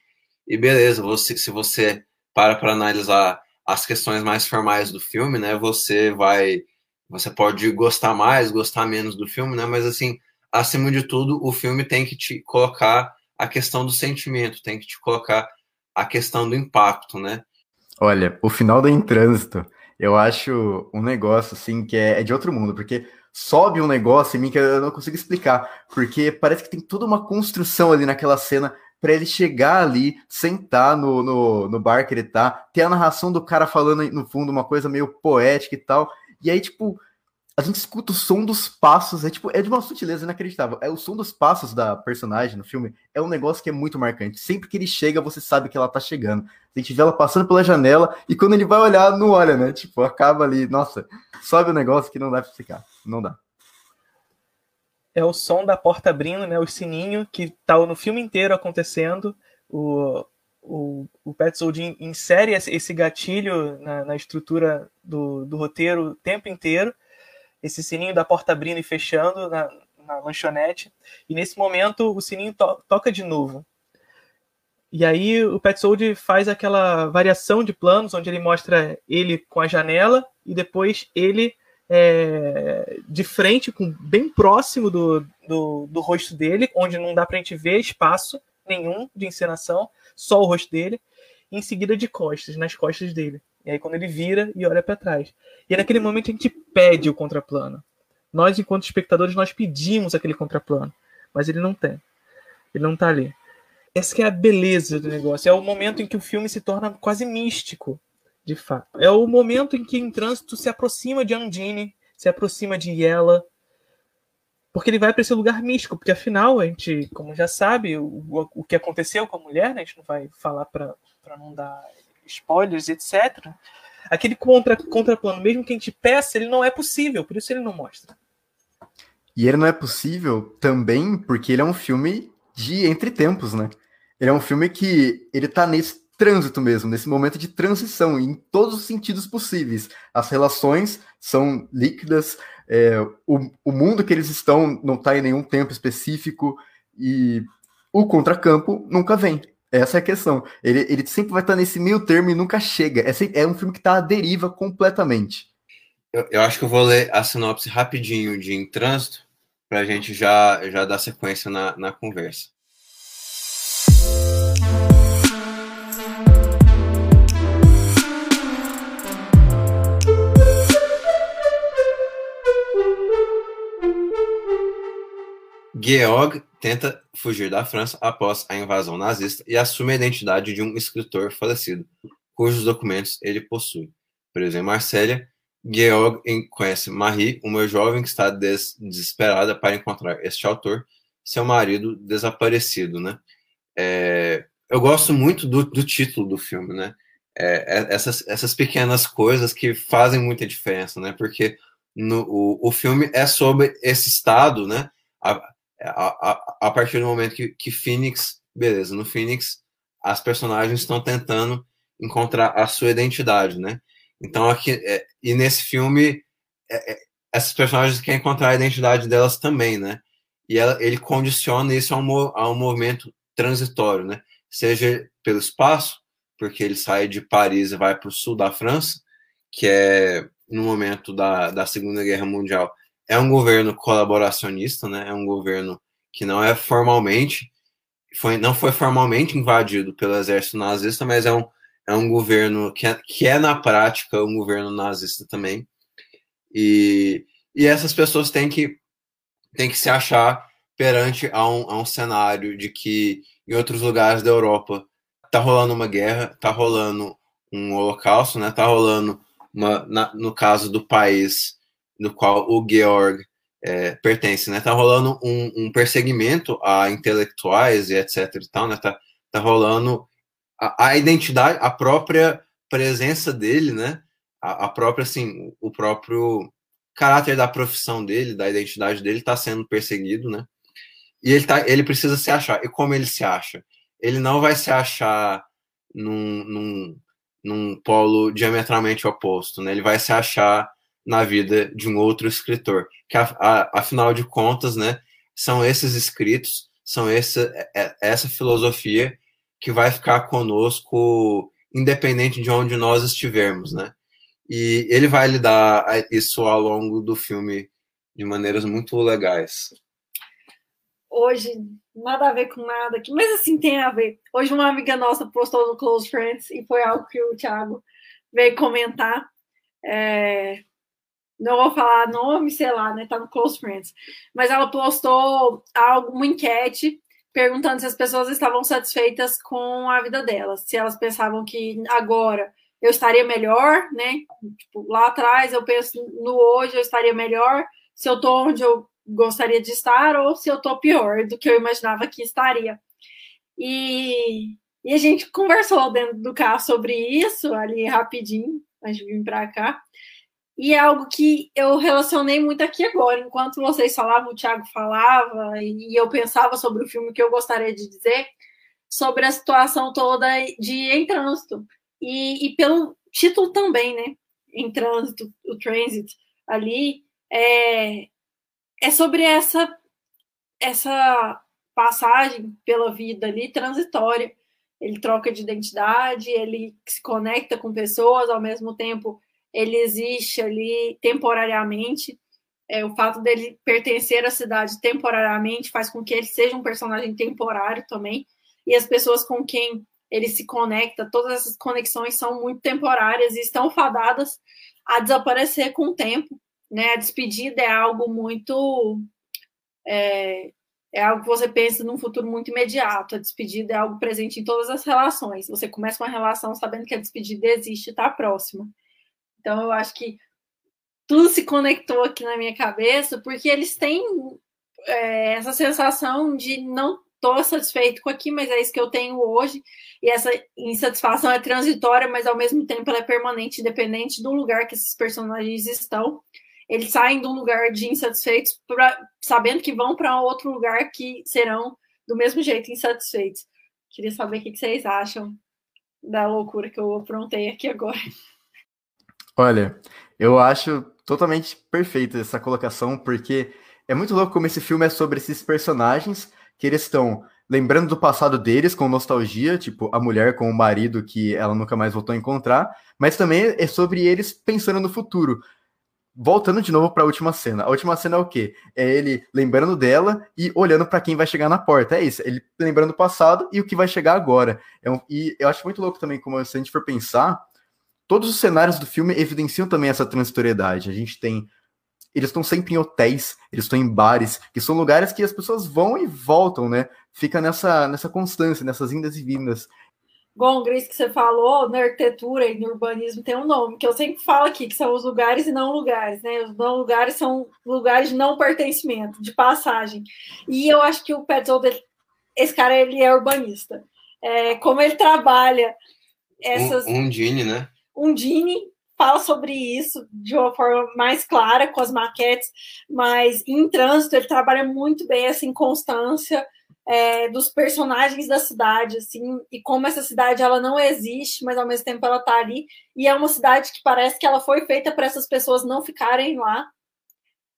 Speaker 5: E beleza, você, se você para para analisar as questões mais formais do filme, né? Você vai, você pode gostar mais, gostar menos do filme, né? Mas assim, acima de tudo, o filme tem que te colocar a questão do sentimento, tem que te colocar a questão do impacto, né?
Speaker 7: Olha, o final da Em Trânsito, eu acho um negócio assim que é, é de outro mundo, porque sobe um negócio em mim que eu não consigo explicar, porque parece que tem toda uma construção ali naquela cena para ele chegar ali, sentar no, no, no bar que ele tá, ter a narração do cara falando no fundo uma coisa meio poética e tal. E aí, tipo, a gente escuta o som dos passos, é tipo, é de uma sutileza inacreditável. É o som dos passos da personagem no filme é um negócio que é muito marcante. Sempre que ele chega, você sabe que ela tá chegando. A gente vê ela passando pela janela e quando ele vai olhar, não olha, né? Tipo, acaba ali, nossa, sobe o um negócio que não dá pra ficar. Não dá
Speaker 8: é o som da porta abrindo, né? O sininho que tá no filme inteiro acontecendo. O, o, o Petzold insere esse gatilho na, na estrutura do, do roteiro o tempo inteiro. Esse sininho da porta abrindo e fechando na, na lanchonete. E nesse momento o sininho to toca de novo. E aí o Petzold faz aquela variação de planos, onde ele mostra ele com a janela e depois ele é, de frente, com bem próximo do, do, do rosto dele, onde não dá pra gente ver espaço nenhum de encenação, só o rosto dele, e em seguida de costas, nas costas dele. E aí quando ele vira e olha para trás. E naquele momento a gente pede o contraplano. Nós, enquanto espectadores, nós pedimos aquele contraplano, mas ele não tem. Ele não tá ali. Essa é a beleza do negócio. É o momento em que o filme se torna quase místico, de fato. É o momento em que em trânsito se aproxima de Andine, se aproxima de Yella, porque ele vai para esse lugar místico, porque afinal a gente, como já sabe, o, o que aconteceu com a mulher, né? a gente não vai falar para não dar spoilers, etc. Aquele contra, contraplano, mesmo que a gente peça, ele não é possível, por isso ele não mostra.
Speaker 7: E ele não é possível também porque ele é um filme de entre tempos, né? Ele é um filme que ele tá nesse trânsito mesmo, nesse momento de transição, em todos os sentidos possíveis. As relações são líquidas, é, o, o mundo que eles estão não está em nenhum tempo específico, e o contracampo nunca vem. Essa é a questão. Ele, ele sempre vai estar nesse meio termo e nunca chega. É, é um filme que está à deriva completamente.
Speaker 5: Eu, eu, acho que eu vou ler a sinopse rapidinho de Em Trânsito, para a gente já, já dar sequência na, na conversa. Georg tenta fugir da França após a invasão nazista e assume a identidade de um escritor falecido, cujos documentos ele possui. Preso em Marsella, Georg conhece Marie, uma jovem que está des desesperada para encontrar este autor, seu marido desaparecido, né? É, eu gosto muito do, do, título do filme, né? É, é, essas, essas pequenas coisas que fazem muita diferença, né? Porque no, o, o filme é sobre esse estado, né? A, a, a, a partir do momento que, que Phoenix, beleza, no Phoenix as personagens estão tentando encontrar a sua identidade, né? Então aqui é, e nesse filme é, é, essas personagens querem encontrar a identidade delas também, né? E ela, ele condiciona isso a um, a um movimento transitório, né? Seja pelo espaço, porque ele sai de Paris e vai para o sul da França, que é no momento da, da Segunda Guerra Mundial é um governo colaboracionista, né? É um governo que não é formalmente foi não foi formalmente invadido pelo exército nazista, mas é um, é um governo que é, que é na prática um governo nazista também. E, e essas pessoas têm que têm que se achar perante a um, a um cenário de que em outros lugares da Europa tá rolando uma guerra, tá rolando um holocausto, né? Tá rolando uma, na, no caso do país no qual o Georg é, pertence, né? Tá rolando um, um, perseguimento a intelectuais e etc e tal, né? Tá, tá rolando a, a identidade, a própria presença dele, né? A, a, própria, assim, o próprio caráter da profissão dele, da identidade dele tá sendo perseguido, né? E ele, tá, ele precisa se achar. E como ele se acha? Ele não vai se achar num, num, num polo diametralmente oposto, né? Ele vai se achar na vida de um outro escritor. Que, a, a, afinal de contas, né, são esses escritos, são essa, é, é, essa filosofia que vai ficar conosco independente de onde nós estivermos, né? E ele vai lidar isso ao longo do filme de maneiras muito legais.
Speaker 6: Hoje, nada a ver com nada aqui, mas assim tem a ver. Hoje uma amiga nossa postou no Close Friends e foi algo que o Thiago veio comentar. É, não vou falar nome, sei lá, né? Tá no Close Friends. Mas ela postou uma enquete perguntando se as pessoas estavam satisfeitas com a vida delas, se elas pensavam que agora eu estaria melhor, né? Tipo, lá atrás eu penso no hoje eu estaria melhor, se eu tô onde eu gostaria de estar ou se eu tô pior do que eu imaginava que estaria. E, e a gente conversou dentro do carro sobre isso ali rapidinho, antes de vir para cá. E é algo que eu relacionei muito aqui agora. Enquanto vocês falavam, o Thiago falava, e eu pensava sobre o filme que eu gostaria de dizer, sobre a situação toda de Em Trânsito. E, e pelo título também, né? Em Trânsito, o Transit ali. é, é sobre essa essa passagem pela vida ali transitória. Ele troca de identidade, ele se conecta com pessoas, ao mesmo tempo ele existe ali temporariamente. É, o fato dele pertencer à cidade temporariamente faz com que ele seja um personagem temporário também. E as pessoas com quem ele se conecta, todas essas conexões são muito temporárias e estão fadadas a desaparecer com o tempo. Né? A despedida é algo muito. É, é algo que você pensa num futuro muito imediato. A despedida é algo presente em todas as relações. Você começa uma relação sabendo que a despedida existe e está próxima. Então, eu acho que tudo se conectou aqui na minha cabeça, porque eles têm é, essa sensação de não estou satisfeito com aqui, mas é isso que eu tenho hoje. E essa insatisfação é transitória, mas ao mesmo tempo ela é permanente, independente do lugar que esses personagens estão. Eles saem de um lugar de insatisfeitos, pra, sabendo que vão para outro lugar que serão do mesmo jeito insatisfeitos. Queria saber o que vocês acham da loucura que eu aprontei aqui agora.
Speaker 7: Olha, eu acho totalmente perfeita essa colocação, porque é muito louco como esse filme é sobre esses personagens que eles estão lembrando do passado deles com nostalgia, tipo a mulher com o marido que ela nunca mais voltou a encontrar, mas também é sobre eles pensando no futuro. Voltando de novo para a última cena. A última cena é o quê? É ele lembrando dela e olhando para quem vai chegar na porta. É isso. Ele lembrando o passado e o que vai chegar agora. É um, e eu acho muito louco também, como se a gente for pensar, todos os cenários do filme evidenciam também essa transitoriedade. A gente tem. Eles estão sempre em hotéis, eles estão em bares, que são lugares que as pessoas vão e voltam, né? Fica nessa, nessa constância, nessas indas e vindas.
Speaker 6: Gongris que você falou, na arquitetura e no urbanismo tem um nome, que eu sempre falo aqui, que são os lugares e não lugares, né? Os não lugares são lugares de não pertencimento, de passagem. E eu acho que o Petzold, esse cara, ele é urbanista. É, como ele trabalha essas...
Speaker 5: Um, um Dini, né?
Speaker 6: Undine fala sobre isso de uma forma mais clara com as maquetes, mas em trânsito ele trabalha muito bem essa inconstância é, dos personagens da cidade, assim, e como essa cidade ela não existe, mas ao mesmo tempo ela está ali, e é uma cidade que parece que ela foi feita para essas pessoas não ficarem lá.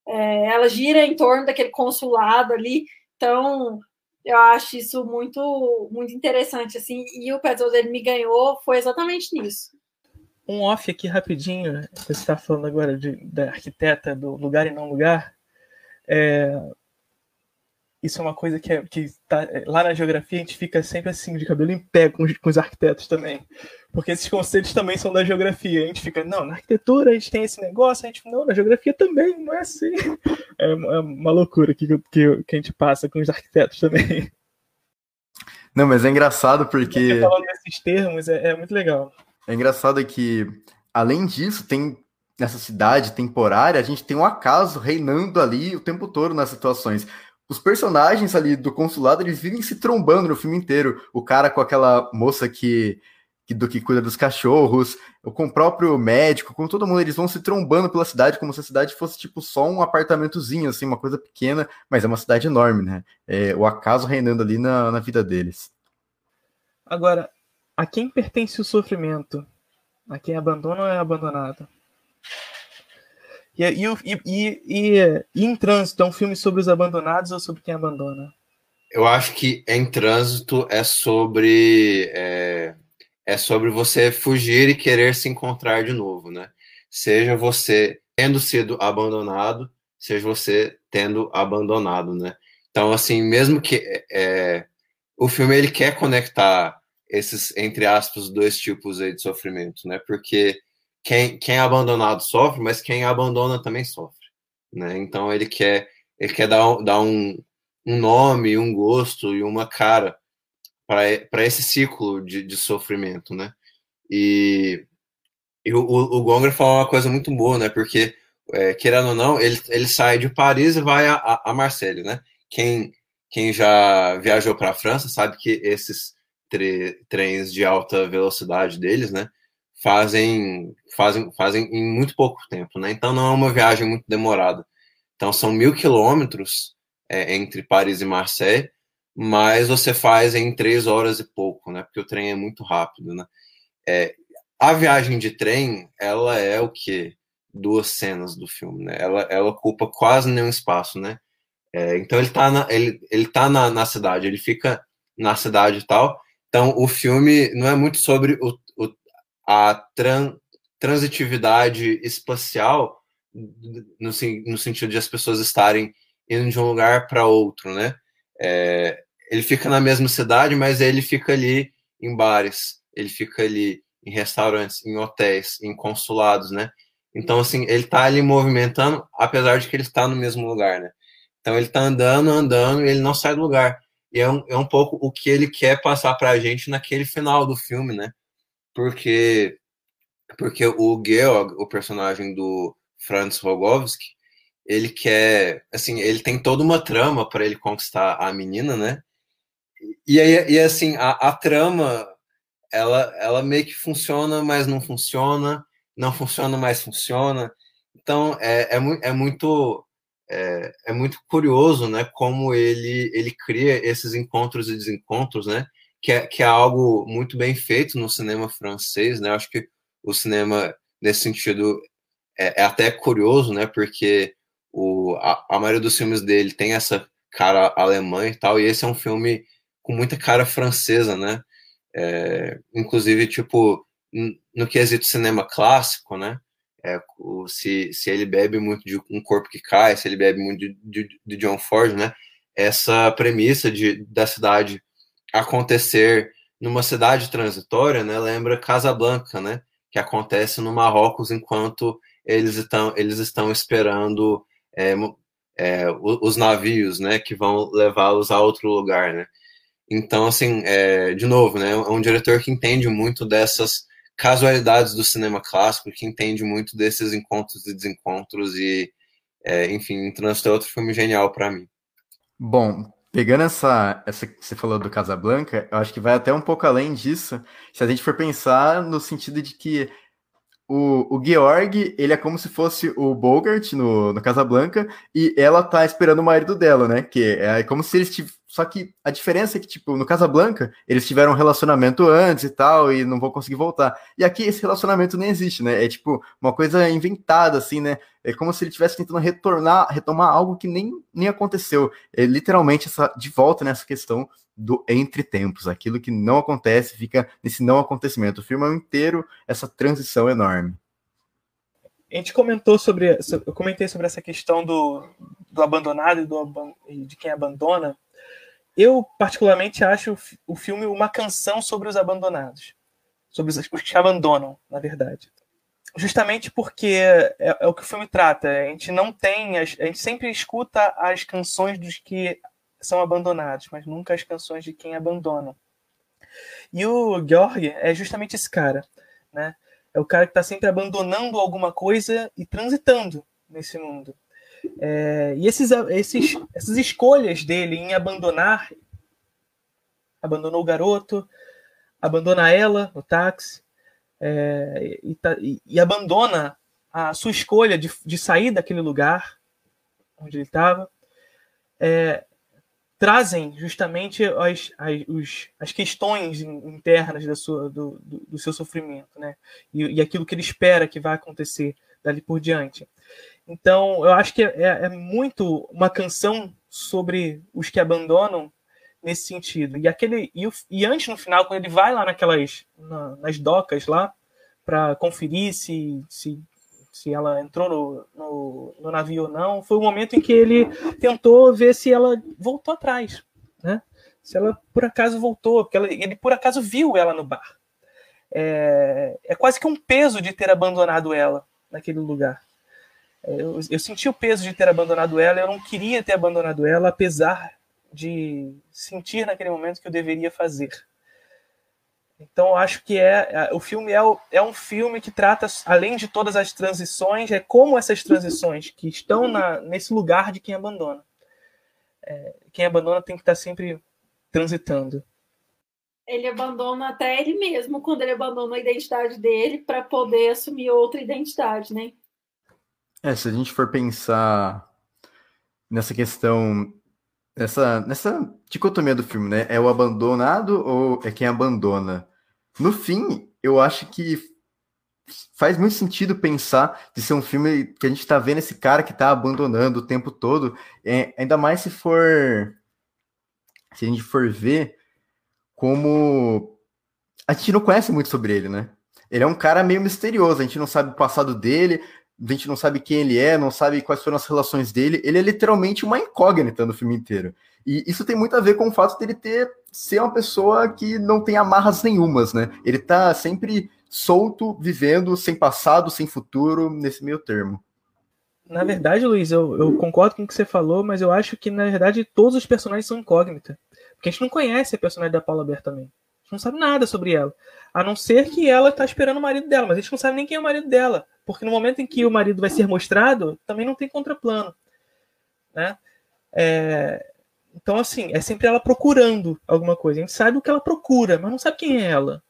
Speaker 6: É, ela gira em torno daquele consulado ali, então eu acho isso muito muito interessante assim e o Petros ele me ganhou foi exatamente nisso
Speaker 8: um off aqui rapidinho. Você está falando agora de, da arquiteta do lugar e não lugar. É, isso é uma coisa que, é, que tá, lá na geografia a gente fica sempre assim, de cabelo em pé com os, com os arquitetos também. Porque esses conceitos também são da geografia. A gente fica, não, na arquitetura a gente tem esse negócio, a gente, não, na geografia também, não é assim. (laughs) É, é uma loucura que, que, que a gente passa com os arquitetos também.
Speaker 7: Não, mas é engraçado porque.
Speaker 8: falando desses termos, é, é muito legal.
Speaker 7: É engraçado que, além disso, tem nessa cidade temporária, a gente tem um acaso reinando ali o tempo todo nas situações. Os personagens ali do consulado, eles vivem se trombando no filme inteiro. O cara com aquela moça que, que do que cuida dos cachorros, com o próprio médico, com todo mundo, eles vão se trombando pela cidade como se a cidade fosse tipo só um apartamentozinho, assim, uma coisa pequena, mas é uma cidade enorme, né? É, o acaso reinando ali na, na vida deles.
Speaker 8: Agora, a quem pertence o sofrimento? A quem abandona ou é abandonado? E, e, e, e, em trânsito, é um filme sobre os abandonados ou sobre quem abandona?
Speaker 5: Eu acho que em trânsito é sobre é, é sobre você fugir e querer se encontrar de novo, né? Seja você tendo sido abandonado, seja você tendo abandonado, né? Então, assim, mesmo que é, o filme ele quer conectar esses, entre aspas, dois tipos aí de sofrimento, né? Porque quem, quem é abandonado sofre, mas quem abandona também sofre, né? Então ele quer, ele quer dar, dar um, um nome, um gosto e uma cara para esse ciclo de, de sofrimento, né? E, e o, o Gonger falou uma coisa muito boa, né? Porque, é, querendo ou não, ele, ele sai de Paris e vai a, a, Marselha, né? Quem, quem já viajou para a França sabe que esses tre trens de alta velocidade deles, né? Fazem, fazem, fazem em muito pouco tempo, né? Então não é uma viagem muito demorada. Então são mil quilômetros é, entre Paris e Marseille, mas você faz em três horas e pouco, né? Porque o trem é muito rápido, né? É, a viagem de trem, ela é o que duas cenas do filme, né? Ela, ela ocupa quase nenhum espaço, né? É, então ele tá, na, ele, ele tá na, na cidade, ele fica na cidade e tal. Então o filme não é muito sobre o, o, a tran, transitividade espacial no, no sentido de as pessoas estarem indo de um lugar para outro, né? É, ele fica na mesma cidade, mas ele fica ali em bares, ele fica ali em restaurantes, em hotéis, em consulados, né? Então, assim, ele tá ali movimentando, apesar de que ele está no mesmo lugar, né? Então, ele tá andando, andando, e ele não sai do lugar. E é um, é um pouco o que ele quer passar pra gente naquele final do filme, né? Porque, porque o Georg, o personagem do Franz Rogowski, ele quer, assim, ele tem toda uma trama para ele conquistar a menina, né? E aí, e assim, a, a trama, ela, ela meio que funciona, mas não funciona, não funciona, mas funciona. Então, é, é, é muito é, é, muito curioso, né, como ele, ele cria esses encontros e desencontros, né, que é, que é algo muito bem feito no cinema francês, né, acho que o cinema, nesse sentido, é, é até curioso, né, porque o, a, a maioria dos filmes dele tem essa cara alemã e tal, e esse é um filme com muita cara francesa, né? É, inclusive, tipo, no quesito cinema clássico, né? É, se, se ele bebe muito de Um Corpo que Cai, se ele bebe muito de, de, de John Ford, né? Essa premissa de, da cidade acontecer numa cidade transitória, né? Lembra Casablanca, né? Que acontece no Marrocos enquanto eles estão, eles estão esperando é, é, os navios, né? Que vão levá-los a outro lugar, né? Então, assim, é, de novo, né, é um diretor que entende muito dessas casualidades do cinema clássico, que entende muito desses encontros e desencontros e, é, enfim, Trânsito é outro filme genial para mim.
Speaker 7: Bom, pegando essa, essa que você falou do Casablanca, eu acho que vai até um pouco além disso, se a gente for pensar no sentido de que o, o Georg, ele é como se fosse o Bogart no, no Casablanca e ela tá esperando o marido dela, né? Que é como se eles. Só que a diferença é que, tipo, no Casablanca, eles tiveram um relacionamento antes e tal, e não vão conseguir voltar. E aqui esse relacionamento nem existe, né? É tipo uma coisa inventada, assim, né? É como se ele estivesse tentando retornar, retomar algo que nem, nem aconteceu. É literalmente essa, de volta nessa questão do entre tempos. Aquilo que não acontece fica nesse não acontecimento. O filme é inteiro essa transição enorme.
Speaker 8: A gente comentou sobre, eu comentei sobre essa questão do, do abandonado e do, de quem abandona. Eu, particularmente, acho o filme uma canção sobre os abandonados. Sobre os que abandonam, na verdade. Justamente porque é, é, o que o filme trata. A gente não tem. A gente sempre escuta as canções dos que são abandonados, mas nunca as canções de quem abandona. E o Georg é justamente esse cara, né? É o cara que está sempre abandonando alguma coisa e transitando nesse mundo. É, e esses, esses, essas escolhas dele em abandonar, abandonou o garoto, abandona ela no táxi, é, e, tá, e, e, abandona a sua escolha de, de sair daquele lugar onde ele estava, é, trazem justamente as, as, os, as questões internas da sua, do, do, do seu sofrimento, né? E, e, aquilo que ele espera que vai acontecer dali por diante. Então, eu acho que é, é muito uma canção sobre os que abandonam nesse sentido. E aquele e, o, e antes no final, quando ele vai lá naquelas na, nas docas lá para conferir se, se se ela entrou no, no, no, navio ou não, foi o momento em que ele tentou ver se ela voltou atrás, né? Se ela por acaso voltou, porque ela, ele por acaso viu ela no bar. É, é quase que um peso de ter abandonado ela naquele lugar. Eu, eu senti o peso de ter abandonado ela, eu não queria ter abandonado ela, apesar de sentir naquele momento que eu deveria fazer. Então, acho que é, é o filme é, é, um filme que trata, além de todas as transições, é como essas transições que estão na, nesse lugar de quem abandona. É, quem abandona tem que estar sempre transitando.
Speaker 6: Ele abandona até ele mesmo quando ele abandona a identidade dele para poder assumir outra identidade, né?
Speaker 7: É, se a gente for pensar nessa questão nessa, nessa dicotomia do filme, né? É o abandonado ou é quem abandona? No fim, eu acho que faz muito sentido pensar de ser um filme que a gente está vendo esse cara que está abandonando o tempo todo, é, ainda mais se for se a gente for ver como a gente não conhece muito sobre ele, né? Ele é um cara meio misterioso, a gente não sabe o passado dele, a gente não sabe quem ele é, não sabe quais foram as relações dele. Ele é literalmente uma incógnita no filme inteiro. E isso tem muito a ver com o fato dele ter ser uma pessoa que não tem amarras nenhumas, né? Ele tá sempre solto, vivendo, sem passado, sem futuro, nesse meio termo.
Speaker 8: Na verdade, Luiz, eu, eu, concordo com o que você falou, mas eu acho que, na verdade, todos os personagens são incógnita. Porque a gente não conhece a personagem da Paula Ber também. A gente não sabe nada sobre ela. A não ser que ela tá esperando o marido dela, mas a gente não sabe nem quem é o marido dela. Porque no momento em que o marido vai ser mostrado, também não tem contraplano. Né? É... Então, assim, é sempre ela procurando alguma coisa. A gente sabe o que ela procura, mas não sabe quem é ela.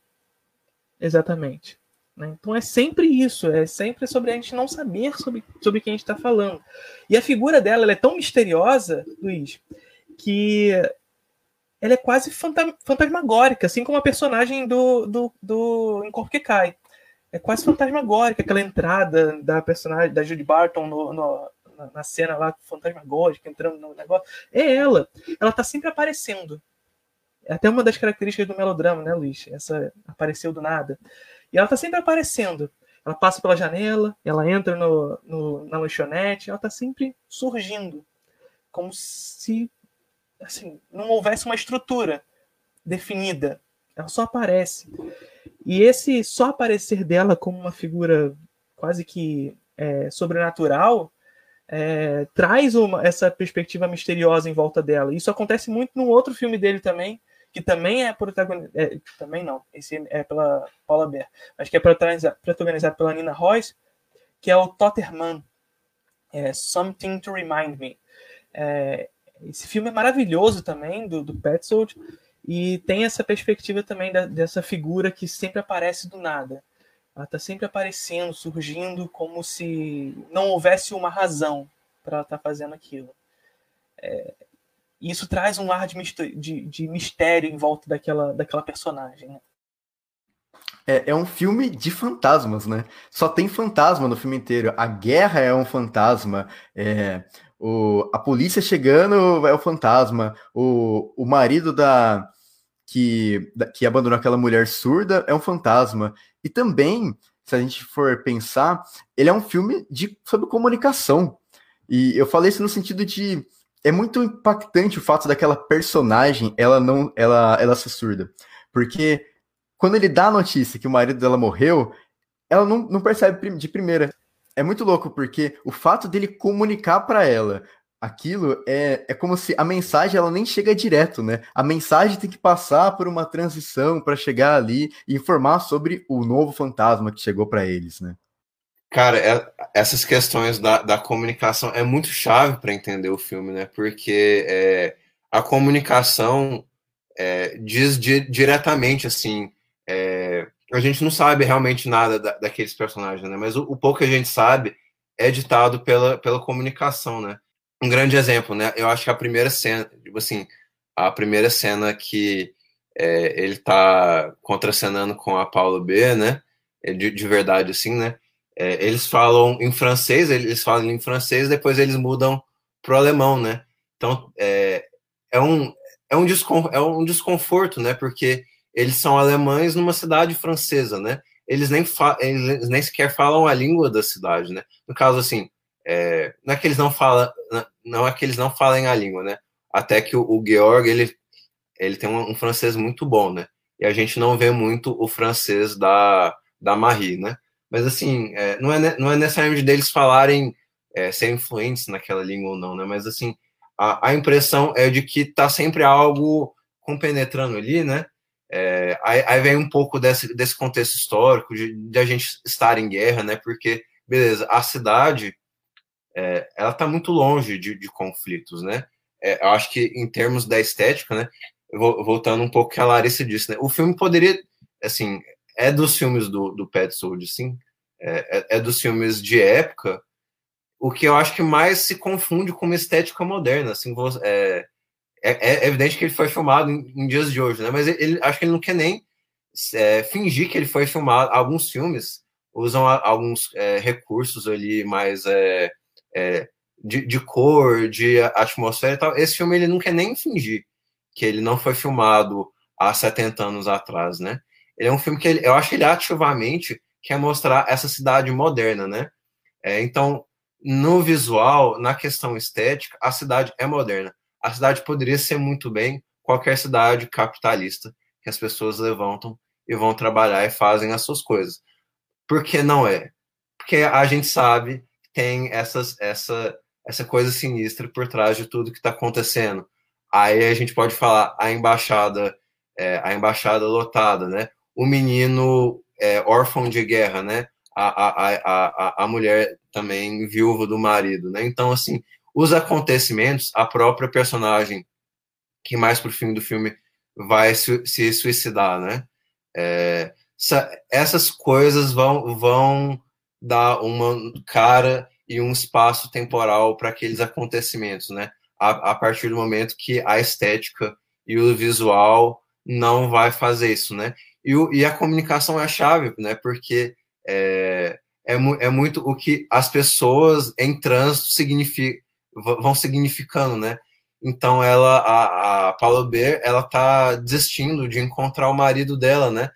Speaker 8: Exatamente. Né? Então é sempre isso, é sempre sobre a gente não saber sobre, sobre quem a gente está falando. E a figura dela é tão misteriosa, Luiz, que ela é quase fantasmagórica, assim como a personagem do, do, do Em Corpo que Cai. É quase fantasmagórica aquela entrada da personagem da Judy Barton no, no, na cena lá fantasmagórica, entrando no negócio. É ela. Ela tá sempre aparecendo. É até uma das características do melodrama, né, Luiz? Essa apareceu do nada. E ela tá sempre aparecendo. Ela passa pela janela, ela entra no, no, na lanchonete, ela tá sempre surgindo. Como se assim, não houvesse uma estrutura definida. Ela só aparece. E esse só aparecer dela como uma figura quase que é, sobrenatural é, traz uma, essa perspectiva misteriosa em volta dela. Isso acontece muito num outro filme dele também, que também é protagonizado. É, também não, esse é pela Paula Bear, mas que é protagonizado pela Nina Royce, que é o Totterman. É, Something to Remind Me. É, esse filme é maravilhoso também, do, do Petzold, e tem essa perspectiva também da, dessa figura que sempre aparece do nada. Ela está sempre aparecendo, surgindo, como se não houvesse uma razão para ela estar tá fazendo aquilo. É, isso traz um ar de, de, de, mistério em volta daquela, daquela personagem. Né?
Speaker 7: É, é, um filme de fantasmas, né? Só tem fantasma no filme inteiro. A guerra é um fantasma. É, o, a polícia chegando é o fantasma. O, o marido da que, que abandonou aquela mulher surda é um fantasma. E também, se a gente for pensar, ele é um filme de, sobre comunicação. E eu falei isso no sentido de é muito impactante o fato daquela personagem ela não ela ela ser surda. Porque quando ele dá a notícia que o marido dela morreu, ela não, não percebe de primeira é muito louco, porque o fato dele comunicar para ela aquilo é, é como se a mensagem ela nem chega direto, né? A mensagem tem que passar por uma transição para chegar ali e informar sobre o novo fantasma que chegou para eles, né?
Speaker 5: Cara, é, essas questões da, da comunicação é muito chave para entender o filme, né? Porque é, a comunicação é, diz di, diretamente assim é, a gente não sabe realmente nada da, daqueles personagens, né? Mas o, o, pouco que a gente sabe é ditado pela, pela comunicação, né? Um grande exemplo, né? Eu acho que a primeira cena, tipo assim, a primeira cena que é, ele tá contracenando com a Paula B, né? É, de, de verdade, assim, né? É, eles falam em francês, eles falam em francês, depois eles mudam pro alemão, né? Então, é, é, um, é, um, é um desconforto, né? Porque eles são alemães numa cidade francesa, né? Eles nem, eles nem sequer falam a língua da cidade, né? No caso, assim, é, não é que eles não falam, não é que eles não falem a língua, né? Até que o, o Georg, ele, ele tem um, um, francês muito bom, né? E a gente não vê muito o francês da, da Marie, né? Mas, assim, é, não, é, não é necessariamente deles falarem, é, ser influentes naquela língua ou não, né? Mas, assim, a, a impressão é de que tá sempre algo compenetrando ali, né? É, aí, aí, vem um pouco desse, desse contexto histórico de, de, a gente estar em guerra, né? Porque, beleza, a cidade é, ela está muito longe de, de conflitos, né? É, eu acho que em termos da estética, né? Voltando um pouco que a Larissa disse, né? O filme poderia, assim, é dos filmes do, do Pet Sold, sim, é, é, é, dos filmes de época, o que eu acho que mais se confunde com uma estética moderna, assim, é, é, é, evidente que ele foi filmado em, em, dias de hoje, né? Mas ele, acho que ele não quer nem é, fingir que ele foi filmado. Alguns filmes, usam a, alguns é, recursos ali mais é, de, de, cor, de atmosfera e tal. Esse filme ele não quer nem fingir que ele não foi filmado há 70 anos atrás, né? Ele é um filme que ele, eu acho que ele ativamente quer mostrar essa cidade moderna, né? É, então, no visual, na questão estética, a cidade é moderna. A cidade poderia ser muito bem qualquer cidade capitalista que as pessoas levantam e vão trabalhar e fazem as suas coisas. Por que não é? Porque a gente sabe tem essas, essa, essa coisa sinistra por trás de tudo que está acontecendo. Aí a gente pode falar a embaixada, é, a embaixada lotada, né? O menino é, órfão de guerra, né? A, a, a, a, mulher também viúva do marido, né? Então, assim, os acontecimentos, a própria personagem que mais pro fim do filme vai se, se suicidar, né? É, essas coisas vão, vão dar uma cara e um espaço temporal para aqueles acontecimentos, né? A, a, partir do momento que a estética e o visual não vai fazer isso, né? E, o, e a comunicação é a chave, né? Porque é, é, é muito o que as pessoas em trânsito vão significando, né? Então ela, a, a Paula Beer, ela tá desistindo de encontrar o marido dela, né?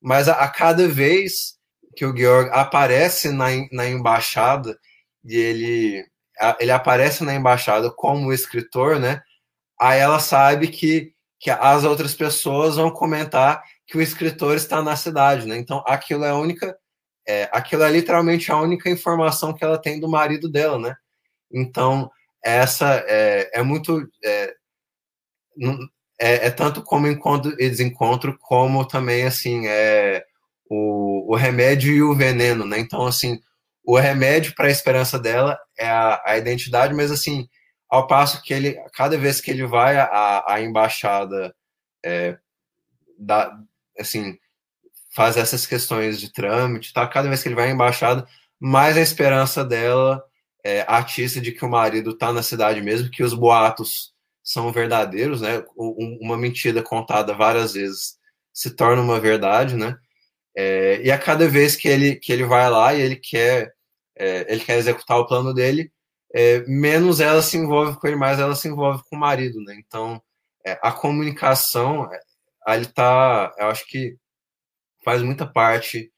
Speaker 5: Mas a, a cada vez que o Georg aparece na, na embaixada e ele, ele aparece na embaixada como escritor, né? Aí ela sabe que, que as outras pessoas vão comentar que o escritor está na cidade, né? Então aquilo é a única, é, aquilo é literalmente a única informação que ela tem do marido dela, né? Então essa é, é muito. É, é, é, tanto como encontro e desencontro, como também, assim, é o, o remédio e o veneno, né? Então, assim, o remédio para a esperança dela é a, a identidade, mas, assim, ao passo que ele, cada vez que ele vai à, à embaixada, é, da, assim, faz essas questões de trâmite, tá? Cada vez que ele vai à embaixada, mais a esperança dela é, artista de que o marido está na cidade mesmo, que os boatos são verdadeiros, né? Uma mentira contada várias vezes se torna uma verdade, né? É, e a cada vez que ele, que ele vai lá e ele quer, é, ele quer executar o plano dele, é, menos ela se envolve com ele, mais ela se envolve com o marido, né? Então, é, a comunicação, é, ali tá, eu acho que faz muita parte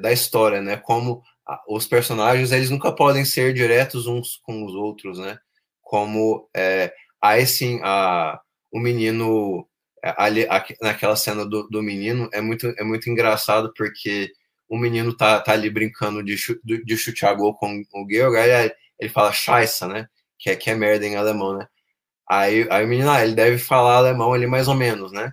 Speaker 5: da história, né? Como os personagens eles nunca podem ser diretos uns com os outros, né? Como é, aí a, o menino é, ali naquela cena do, do menino é muito é muito engraçado porque o menino tá, tá ali brincando de, de chutear gol com o Georg, aí ele fala Scheiße, né? Que é, que é merda em alemão, né? Aí, aí o menino, ah, ele deve falar alemão ali mais ou menos, né?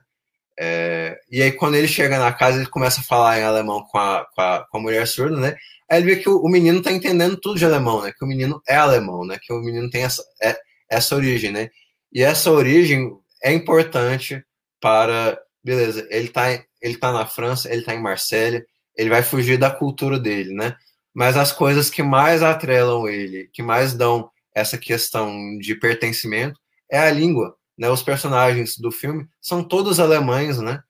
Speaker 5: É, e aí quando ele chega na casa, ele começa a falar em alemão com a, com a, com a mulher surda, né? Aí ele vê que o, o, menino tá entendendo tudo de alemão, né? Que o menino é alemão, né? Que o menino tem essa, é, essa origem, né? E essa origem é importante para, beleza, ele tá, ele tá na França, ele tá em Marselha, ele vai fugir da cultura dele, né? Mas as coisas que mais atrelam ele, que mais dão essa questão de pertencimento, é a língua, né? Os personagens do filme são todos alemães, né?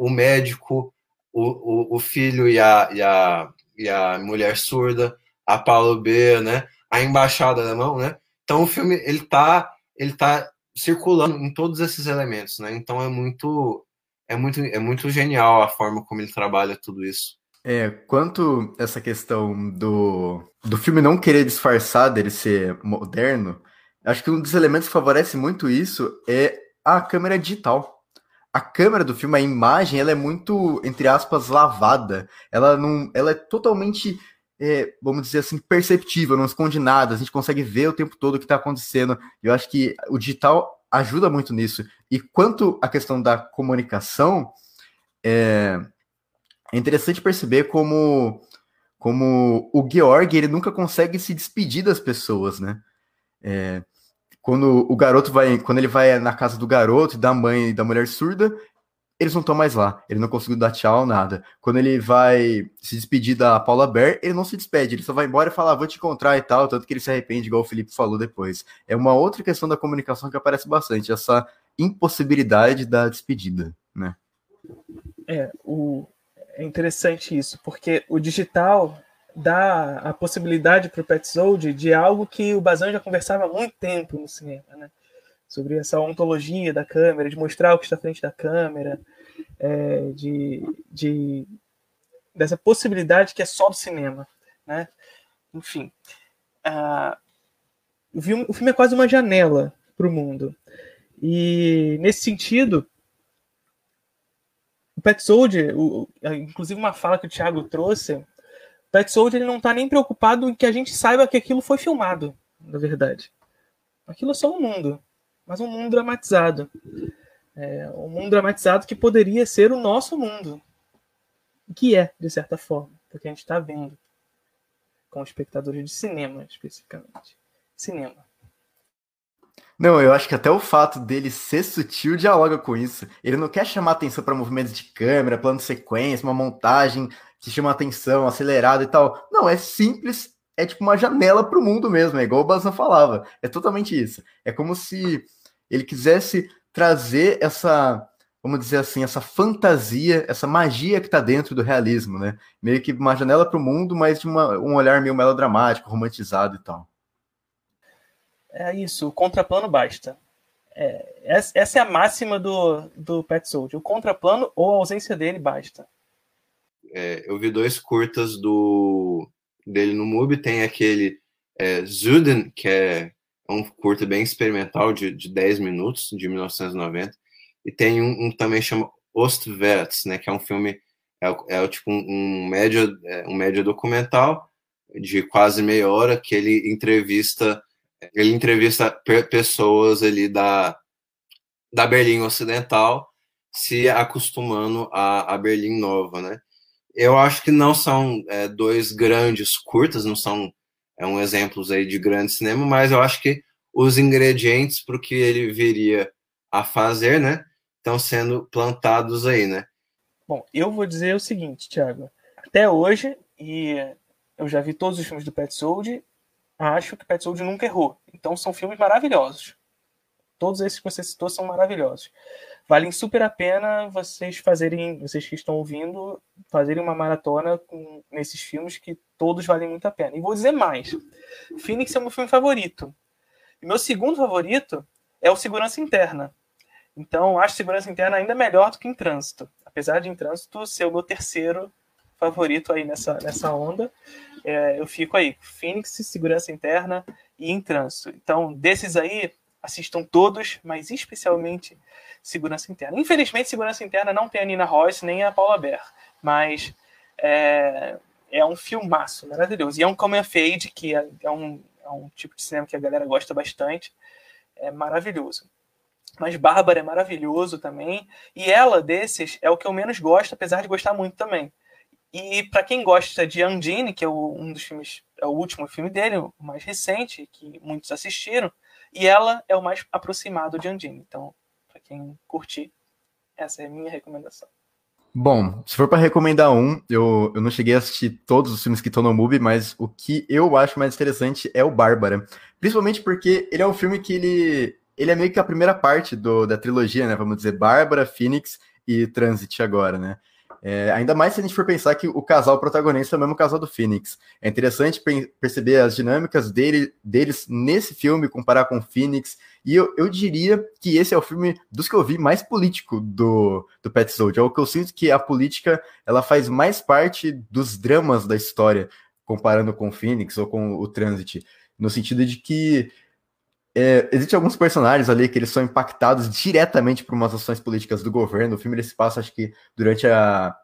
Speaker 5: O médico, o, o, o filho e a, e a e a Mulher Surda, a Paulo B, né? A Embaixada Alemão, né? Então o filme ele tá ele tá circulando em todos esses elementos, né? Então é muito é muito é muito genial a forma como ele trabalha tudo isso.
Speaker 7: É, quanto essa questão do, do filme não querer disfarçar dele ser moderno, acho que um dos elementos que favorece muito isso é a câmera digital a câmera do filme, a imagem, ela é muito, entre aspas, lavada. Ela não, ela é totalmente, é, vamos dizer assim, perceptível, não esconde nada. A gente consegue ver o tempo todo o que está acontecendo. Eu acho que o digital ajuda muito nisso. E quanto à questão da comunicação, é, é interessante perceber como, como o Georg ele nunca consegue se despedir das pessoas, né? É, quando o garoto vai, quando ele vai na casa do garoto, da mãe e da mulher surda, eles não estão mais lá. Ele não conseguiu dar tchau, nada. Quando ele vai se despedir da Paula Bear, ele não se despede, ele só vai embora e fala, ah, vou te encontrar e tal, tanto que ele se arrepende, igual o Felipe falou depois. É uma outra questão da comunicação que aparece bastante, essa impossibilidade da despedida, né?
Speaker 8: É, o, é interessante isso, porque o digital dá a possibilidade para o Petzold de algo que o Bazan já conversava há muito tempo no cinema, né? Sobre essa ontologia da câmera, de mostrar o que está à frente da câmera, é, de, de, dessa possibilidade que é só do cinema, né? Enfim, o, filme, o é quase uma janela para o mundo. E nesse sentido, o Pet Soldier, o, inclusive uma fala que o Thiago trouxe, o Pet Soldier ele não está nem preocupado em que a gente saiba que aquilo foi filmado, na verdade. Aquilo é só um mundo, mas um mundo dramatizado. É, um mundo dramatizado que poderia ser o nosso mundo. Que é, de certa forma, porque a gente está vendo. Com espectadores de cinema, especificamente. Cinema.
Speaker 7: Não, eu acho que até o fato dele ser sutil dialoga com isso. Ele não quer chamar atenção para movimentos de câmera, plano de sequência, uma montagem que chama atenção, acelerada e tal. Não, é simples, é tipo uma janela para o mundo mesmo, é igual o Bazan falava. É totalmente isso. É como se ele quisesse trazer essa, vamos dizer assim, essa fantasia, essa magia que está dentro do realismo, né? Meio que uma janela para o mundo, mas de uma, um olhar meio melodramático, romantizado e tal.
Speaker 8: É isso, o contraplano basta. É, essa é a máxima do, do Pet Soldier. O contraplano ou a ausência dele basta.
Speaker 5: É, eu vi dois curtas do dele no MUBI. Tem aquele é, Zuden, que é um curta bem experimental de, de 10 minutos, de 1990. E tem um, um também chama Ostwärts, né, que é um filme, é, é tipo um, um, médio, é, um médio documental de quase meia hora que ele entrevista ele entrevista pessoas ali da, da Berlim Ocidental se acostumando a, a Berlim Nova, né? Eu acho que não são é, dois grandes curtas, não são é, um exemplos aí de grande cinema, mas eu acho que os ingredientes para o que ele viria a fazer, né, estão sendo plantados aí, né?
Speaker 8: Bom, eu vou dizer o seguinte, Thiago. Até hoje, e eu já vi todos os filmes do Pet Sold acho que Pet Sold nunca errou. Então são filmes maravilhosos. Todos esses que você citou são maravilhosos. Valem super a pena vocês fazerem, vocês que estão ouvindo, fazerem uma maratona com nesses filmes que todos valem muito a pena. E vou dizer mais. Phoenix é meu filme favorito. E meu segundo favorito é o Segurança Interna. Então, acho Segurança Interna ainda melhor do que em Trânsito. Apesar de em Trânsito ser o meu terceiro favorito aí nessa, nessa onda é, eu fico aí, Phoenix, Segurança Interna e Em Trânsito. Então, desses aí, assistam todos, mas especialmente Segurança Interna. Infelizmente, Segurança Interna não tem a Nina Royce nem a Paula Ber, mas é, é um filmaço maravilhoso. E é um coming of age, que é, é, um, é um tipo de cinema que a galera gosta bastante. É maravilhoso. Mas Bárbara é maravilhoso também. E ela, desses, é o que eu menos gosto, apesar de gostar muito também. E para quem gosta de Undine, que é o, um dos filmes, é o último filme dele, o mais recente, que muitos assistiram, e ela é o mais aproximado de Undine. Então, para quem curtir, essa é a minha recomendação.
Speaker 7: Bom, se for para recomendar um, eu, eu não cheguei a assistir todos os filmes que estão no MUBI, mas o que eu acho mais interessante é o Bárbara. Principalmente porque ele é um filme que ele, ele é meio que a primeira parte do, da trilogia, né? Vamos dizer, Bárbara, Phoenix e Transit agora, né? É, ainda mais se a gente for pensar que o casal protagonista é o mesmo casal do Phoenix. É interessante perceber as dinâmicas dele, deles nesse filme, comparar com o Phoenix. E eu, eu diria que esse é o filme dos que eu vi mais político do, do Pet Soldier. É o que eu sinto que a política ela faz mais parte dos dramas da história, comparando com o Phoenix ou com o Transit. No sentido de que é, Existem alguns personagens ali que eles são impactados diretamente por umas ações políticas do governo. O filme ele se passa, acho que, durante a.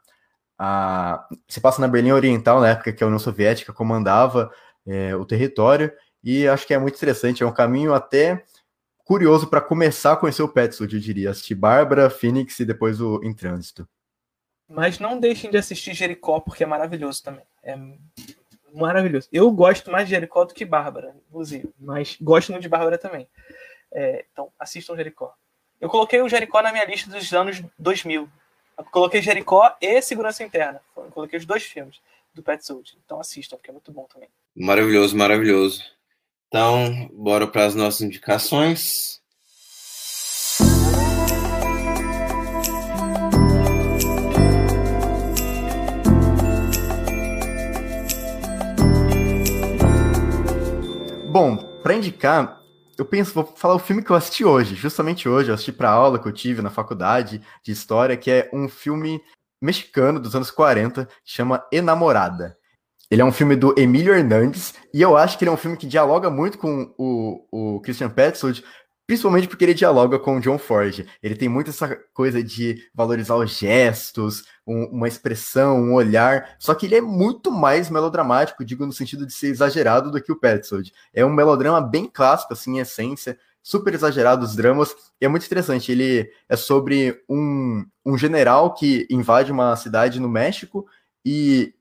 Speaker 7: a se passa na Berlim Oriental, na época que a União Soviética comandava é, o território. E acho que é muito interessante. É um caminho até curioso para começar a conhecer o Petzold, eu diria. Assistir Bárbara, Phoenix e depois o Em Trânsito.
Speaker 8: Mas não deixem de assistir Jericó, porque é maravilhoso também. É maravilhoso. Eu gosto mais de Jericó do que Bárbara, inclusive, mas gosto muito de Bárbara também. É, então, assistam Jericó. Eu coloquei o Jericó na minha lista dos anos 2000. Eu coloquei Jericó e Segurança Interna. Eu coloquei os dois filmes do Pet Sold. Então assistam, porque é muito bom também.
Speaker 5: Maravilhoso, maravilhoso. Então, bora para as nossas indicações.
Speaker 7: Bom, para indicar, eu penso, vou falar o filme que eu assisti hoje, justamente hoje, eu assisti para aula que eu tive na faculdade de história, que é um filme mexicano dos anos 40, que chama Enamorada. Ele é um filme do Emílio Hernandes, e eu acho que ele é um filme que dialoga muito com o, o Christian Petzold, principalmente porque ele dialoga com o John Ford. Ele tem muito essa coisa de valorizar os gestos, um, uma expressão, um olhar, só que ele é muito mais melodramático, digo no sentido de ser exagerado do que o Petzold. É um melodrama bem clássico, assim, em essência, super exagerado os dramas, e é muito interessante. Ele é sobre um, um general que invade uma cidade no México e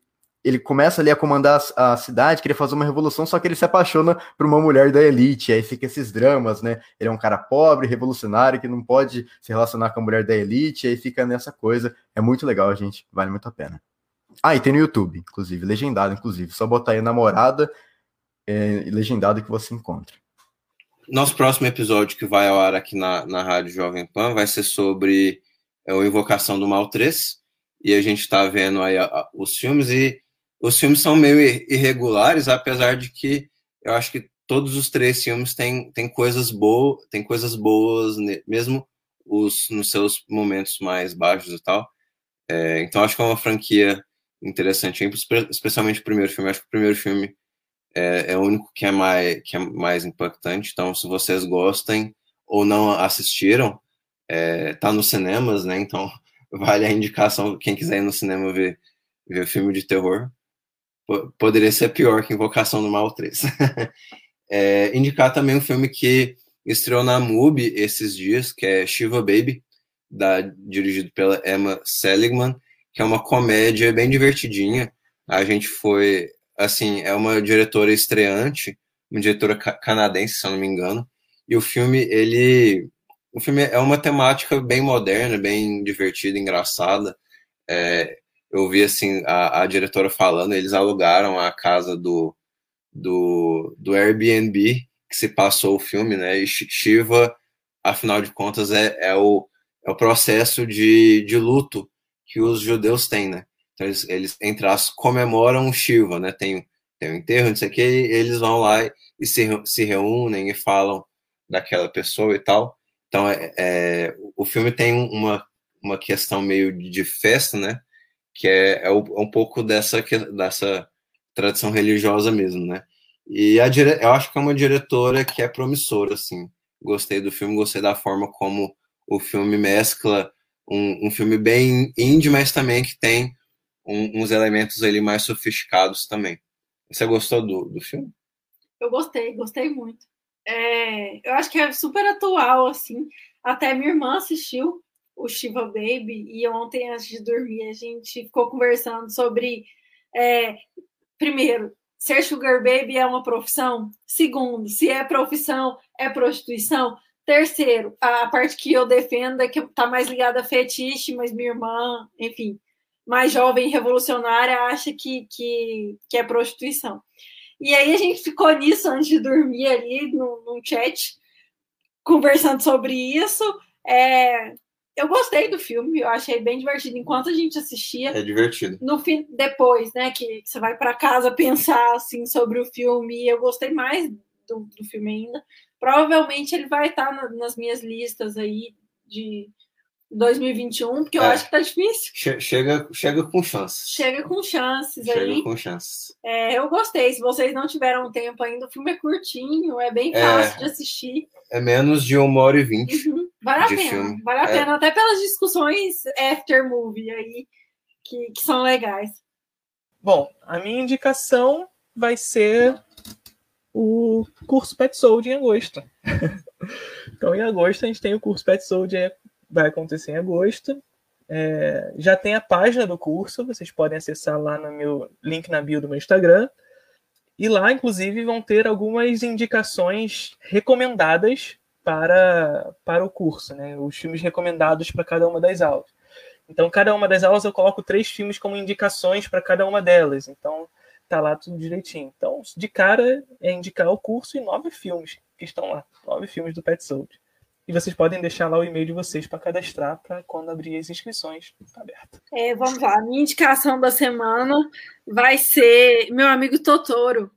Speaker 7: ele começa ali a comandar a, cidade, queria fazer uma revolução, só que ele se apaixona por uma mulher da elite, aí fica esses dramas, né? Ele é um cara pobre, revolucionário, que não pode se relacionar com a mulher da elite, aí fica nessa coisa. É muito legal, gente, vale muito a pena. Ah, e tem no YouTube, inclusive, legendado, inclusive. Só botar aí namorada é, legendado que você encontra.
Speaker 5: Nosso próximo episódio que vai ao ar aqui na, na Rádio Jovem Pan vai ser sobre é, o Invocação do Mal 3. E a gente está vendo aí a, a, os filmes e os filmes são meio irregulares, apesar de que eu acho que todos os três filmes têm, têm coisas boas, tem coisas boas, mesmo os nos seus momentos mais baixos e tal. É, então acho que é uma franquia interessante, especialmente o primeiro filme. Acho que o primeiro filme é, é o único que é mais que é mais impactante. Então, se vocês gostem ou não assistiram, é, tá nos cinemas, né? Então (laughs) vale a indicação quem quiser ir no cinema ver ver filme de terror poderia ser pior que Invocação do Mal 3. (laughs) é, indicar também um filme que estreou na MUBI esses dias, que é Shiva Baby, da, dirigido pela Emma Seligman, que é uma comédia bem divertidinha. A gente foi, assim, é uma diretora estreante, uma diretora canadense, se eu não me engano, e o filme, ele... O filme é uma temática bem moderna, bem divertida, engraçada. É, eu vi assim a, a diretora falando, eles alugaram a casa do, do, do Airbnb que se passou o filme, né? E Shiva, afinal de contas, é, é, o, é o processo de, de luto que os judeus têm, né? Então eles, eles entre as comemoram Shiva, né? Tem, tem um enterro, não sei o que, eles vão lá e se, se reúnem e falam daquela pessoa e tal. Então, é, é, o filme tem uma, uma questão meio de festa, né? Que é, é, é, um pouco dessa, dessa tradição religiosa mesmo, né? E a dire... eu acho que é uma diretora que é promissora, assim. Gostei do filme, gostei da forma como o filme mescla um, um filme bem indie, mas também que tem um, uns elementos ali mais sofisticados também. Você gostou do, do filme?
Speaker 6: Eu gostei, gostei muito. É, eu acho que é super atual, assim. Até minha irmã assistiu o Shiva Baby, e ontem, antes de dormir, a gente ficou conversando sobre. É, primeiro, ser Sugar Baby é uma profissão? Segundo, se é profissão, é prostituição? Terceiro, a parte que eu defendo é que está mais ligada a fetiche, mas minha irmã, enfim, mais jovem revolucionária, acha que, que, que é prostituição. E aí a gente ficou nisso antes de dormir ali no chat, conversando sobre isso. É, eu gostei do filme, eu achei bem divertido enquanto a gente assistia.
Speaker 5: É divertido.
Speaker 6: No fim, depois, né, que você vai para casa pensar assim sobre o filme, eu gostei mais do, do filme ainda. Provavelmente ele vai estar na, nas minhas listas aí de 2021, porque eu é. acho que tá difícil.
Speaker 5: Chega, chega com chances.
Speaker 6: Chega com chances
Speaker 5: chega
Speaker 6: aí.
Speaker 5: Chega com chances.
Speaker 6: É, eu gostei. Se vocês não tiveram tempo ainda, o filme é curtinho, é bem é. fácil é, de assistir.
Speaker 5: É menos de uma hora e vinte.
Speaker 6: Uhum. Vale a pena. Filme. Vale a é. pena, até pelas discussões after movie aí, que, que são legais.
Speaker 8: Bom, a minha indicação vai ser o curso Pet Sold em agosto. (laughs) então, em agosto, a gente tem o curso Pet Sold vai acontecer em agosto. É, já tem a página do curso, vocês podem acessar lá no meu link na bio do meu Instagram. E lá, inclusive, vão ter algumas indicações recomendadas para, para o curso, né? Os filmes recomendados para cada uma das aulas. Então, cada uma das aulas eu coloco três filmes como indicações para cada uma delas. Então, tá lá tudo direitinho. Então, de cara é indicar o curso e nove filmes que estão lá, nove filmes do Pet Sold. E vocês podem deixar lá o e-mail de vocês para cadastrar para quando abrir as inscrições. Tá aberto.
Speaker 6: É, vamos lá. Minha indicação da semana vai ser meu amigo Totoro.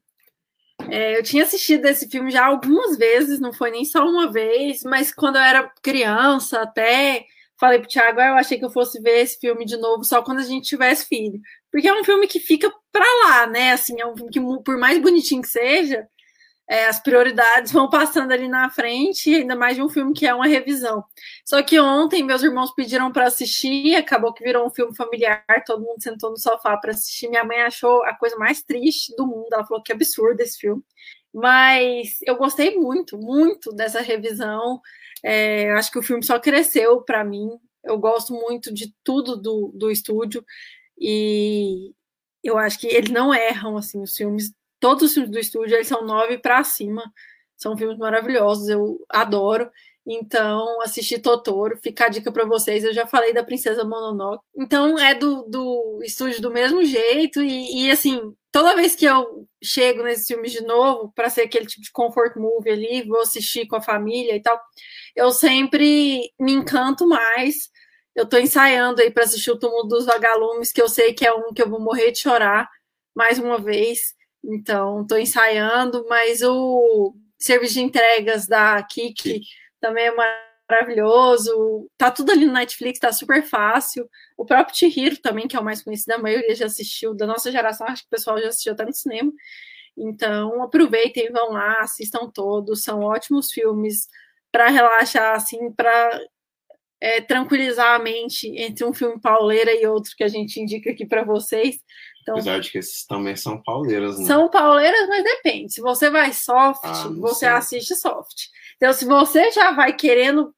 Speaker 6: É, eu tinha assistido esse filme já algumas vezes, não foi nem só uma vez, mas quando eu era criança, até falei pro Thiago, ah, eu achei que eu fosse ver esse filme de novo só quando a gente tivesse filho. Porque é um filme que fica pra lá, né? Assim, é um filme que, por mais bonitinho que seja, é, as prioridades (laughs) vão passando ali na frente, ainda mais de um filme que é uma revisão. Só que ontem meus irmãos pediram para assistir, acabou que virou um filme familiar, todo mundo sentou no sofá para assistir. Minha mãe achou a coisa mais triste do mundo, ela falou que absurdo esse filme. Mas eu gostei muito, muito dessa revisão. É, acho que o filme só cresceu para mim. Eu gosto muito de tudo do, do estúdio e eu acho que eles não erram assim os filmes todos os filmes do estúdio eles são nove para cima. São filmes maravilhosos, eu adoro. Então, assisti Totoro, fica a dica para vocês. Eu já falei da Princesa Mononoke. Então, é do, do estúdio do mesmo jeito. E, e assim, toda vez que eu chego nesses filmes de novo, para ser aquele tipo de comfort movie ali, vou assistir com a família e tal, eu sempre me encanto mais. Eu tô ensaiando aí para assistir o Túmulo dos Vagalumes, que eu sei que é um que eu vou morrer de chorar mais uma vez. Então, estou ensaiando, mas o serviço de entregas da Kik também é maravilhoso. Tá tudo ali no Netflix, tá super fácil. O próprio Chihiro também, que é o mais conhecido, a maioria já assistiu, da nossa geração, acho que o pessoal já assistiu até no cinema. Então, aproveitem, vão lá, assistam todos, são ótimos filmes para relaxar, assim, para é, tranquilizar a mente entre um filme pauleira e outro que a gente indica aqui para vocês.
Speaker 5: Então, Apesar de que esses também são pauleiras, né?
Speaker 6: São pauleiras, mas depende. Se você vai soft, ah, você sei. assiste soft. Então, se você já vai querendo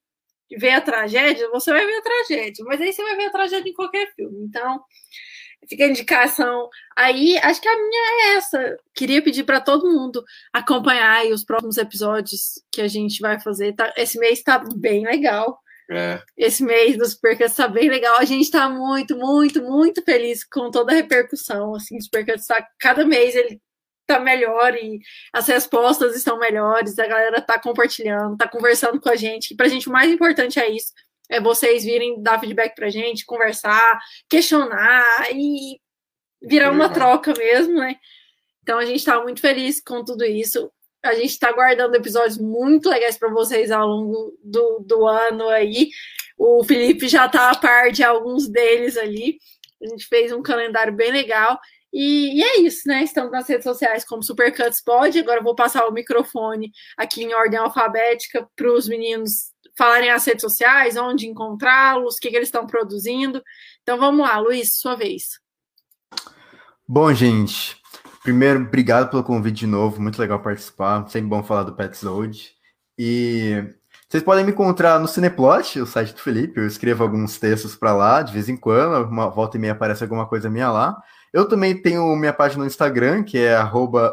Speaker 6: ver a tragédia, você vai ver a tragédia. Mas aí você vai ver a tragédia em qualquer filme. Então, fica a indicação. Aí, acho que a minha é essa. Queria pedir para todo mundo acompanhar os próximos episódios que a gente vai fazer. Tá, esse mês está bem legal.
Speaker 5: É.
Speaker 6: Esse mês do Supercuts está bem legal. A gente está muito, muito, muito feliz com toda a repercussão. Assim, o Supercuts está cada mês ele está melhor e as respostas estão melhores. A galera está compartilhando, está conversando com a gente. E para a gente o mais importante é isso: é vocês virem dar feedback para a gente, conversar, questionar e virar uma troca mesmo, né? Então a gente está muito feliz com tudo isso a gente está guardando episódios muito legais para vocês ao longo do, do ano aí. O Felipe já está a par de alguns deles ali. A gente fez um calendário bem legal. E, e, é isso, né? Estamos nas redes sociais como Supercuts Pod. Agora eu vou passar o microfone aqui em ordem alfabética para os meninos falarem as redes sociais, onde encontrá-los, o que, que eles estão produzindo. Então vamos lá, Luiz, sua vez.
Speaker 7: Bom, gente, Primeiro, obrigado pelo convite de novo, muito legal participar. Sempre bom falar do Pets. E vocês podem me encontrar no Cineplot, o site do Felipe. Eu escrevo alguns textos para lá, de vez em quando, uma volta e meia aparece alguma coisa minha lá. Eu também tenho minha página no Instagram, que é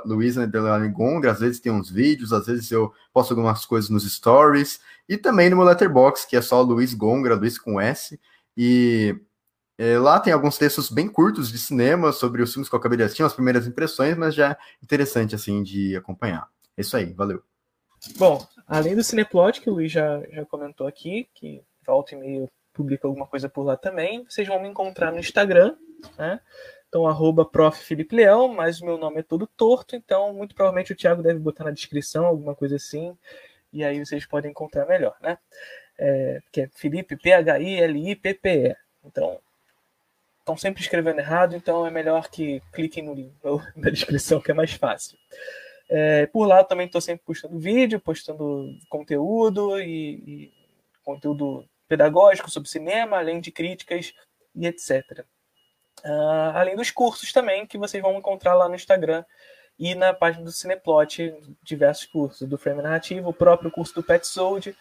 Speaker 7: luisa_gongra. Às vezes tem uns vídeos, às vezes eu posto algumas coisas nos stories. E também no meu letterbox, que é só Luiz Gongra, Luiz com S. E é, lá tem alguns textos bem curtos de cinema sobre os filmes que eu acabei de assistir, as primeiras impressões, mas já interessante assim de acompanhar. É isso aí, valeu.
Speaker 8: Bom, além do Cineplot, que o Luiz já, já comentou aqui, que volta e meio publica alguma coisa por lá também, vocês vão me encontrar no Instagram, né? Então, arroba prof. Felipe Leão, mas o meu nome é todo torto, então muito provavelmente o Thiago deve botar na descrição alguma coisa assim, e aí vocês podem encontrar melhor, né? É, que é Felipe, P-H-I-L-I-P-P-E. Então, estão sempre escrevendo errado, então é melhor que cliquem no link (laughs) na descrição, que é mais fácil. É, por lá também estou sempre postando vídeo, postando conteúdo e, e, conteúdo pedagógico sobre cinema, além de críticas e etc. Uh, ah, além dos cursos também, que vocês vão encontrar lá no Instagram e na página do Cineplot, diversos cursos, do Frame Narrativo, o próprio curso do Pet Sold,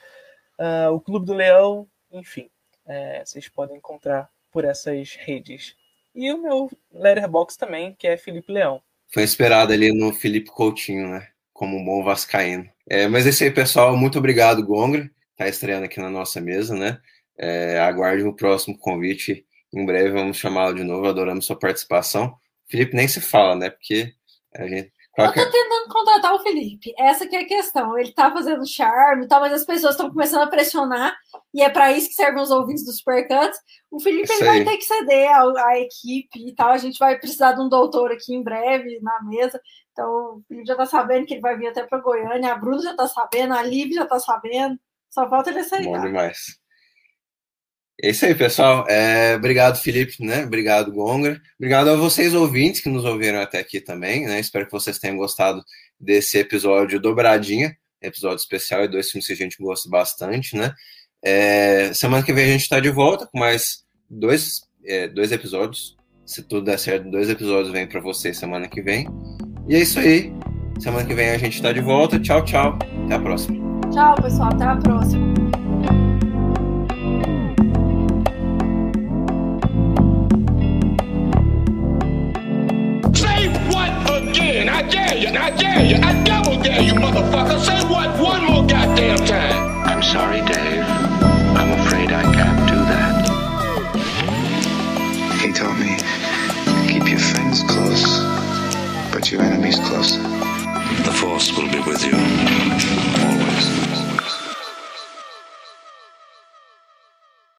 Speaker 8: uh, o Clube do Leão, enfim. É, vocês podem encontrar por essas redes. E o meu letterbox também, que é Felipe Leão.
Speaker 5: Foi esperado ali no Felipe Coutinho, né? Como um bom vascaíno. É, mas é isso aí, pessoal. Muito obrigado, Gongra. Tá estreando aqui na nossa mesa, né? É, aguarde o próximo convite. Em breve vamos chamá-lo de novo. Adoramos sua participação. Felipe nem se fala, né? Porque a gente
Speaker 6: eu tô tentando contratar o Felipe. Essa que é a questão. Ele tá fazendo charme e tal, mas as pessoas estão começando a pressionar, e é para isso que servem os ouvintes do Supercuts. O Felipe ele vai ter que ceder à, equipe e tal. A gente vai precisar de um doutor aqui em breve na mesa. Então, o Felipe já tá sabendo que ele vai vir até pra Goiânia, a Bruna já tá sabendo, a Liv já tá sabendo. Só falta ele
Speaker 5: Bom
Speaker 6: aceitar.
Speaker 5: demais. É isso aí, pessoal. É, obrigado, Felipe, né? Obrigado, Gongra. Obrigado a vocês, ouvintes, que nos ouviram até aqui também, né? Espero que vocês tenham gostado desse episódio dobradinha, episódio especial e dois filmes que a gente gosta bastante, né? É, semana que vem a gente está de volta com mais dois, é, dois episódios. Se tudo der certo, dois episódios vêm para vocês semana que vem. E é isso aí. Semana que vem a gente está de volta. Tchau, tchau. Até a próxima.
Speaker 6: Tchau, pessoal. Até a próxima.
Speaker 9: Dare you, I dare you, I double dare you, motherfucker. Say what one more goddamn time.
Speaker 4: I'm sorry, Dave. I'm afraid I can't do that.
Speaker 10: He told me, keep your friends close, but your enemies closer.
Speaker 2: The Force will be with you always.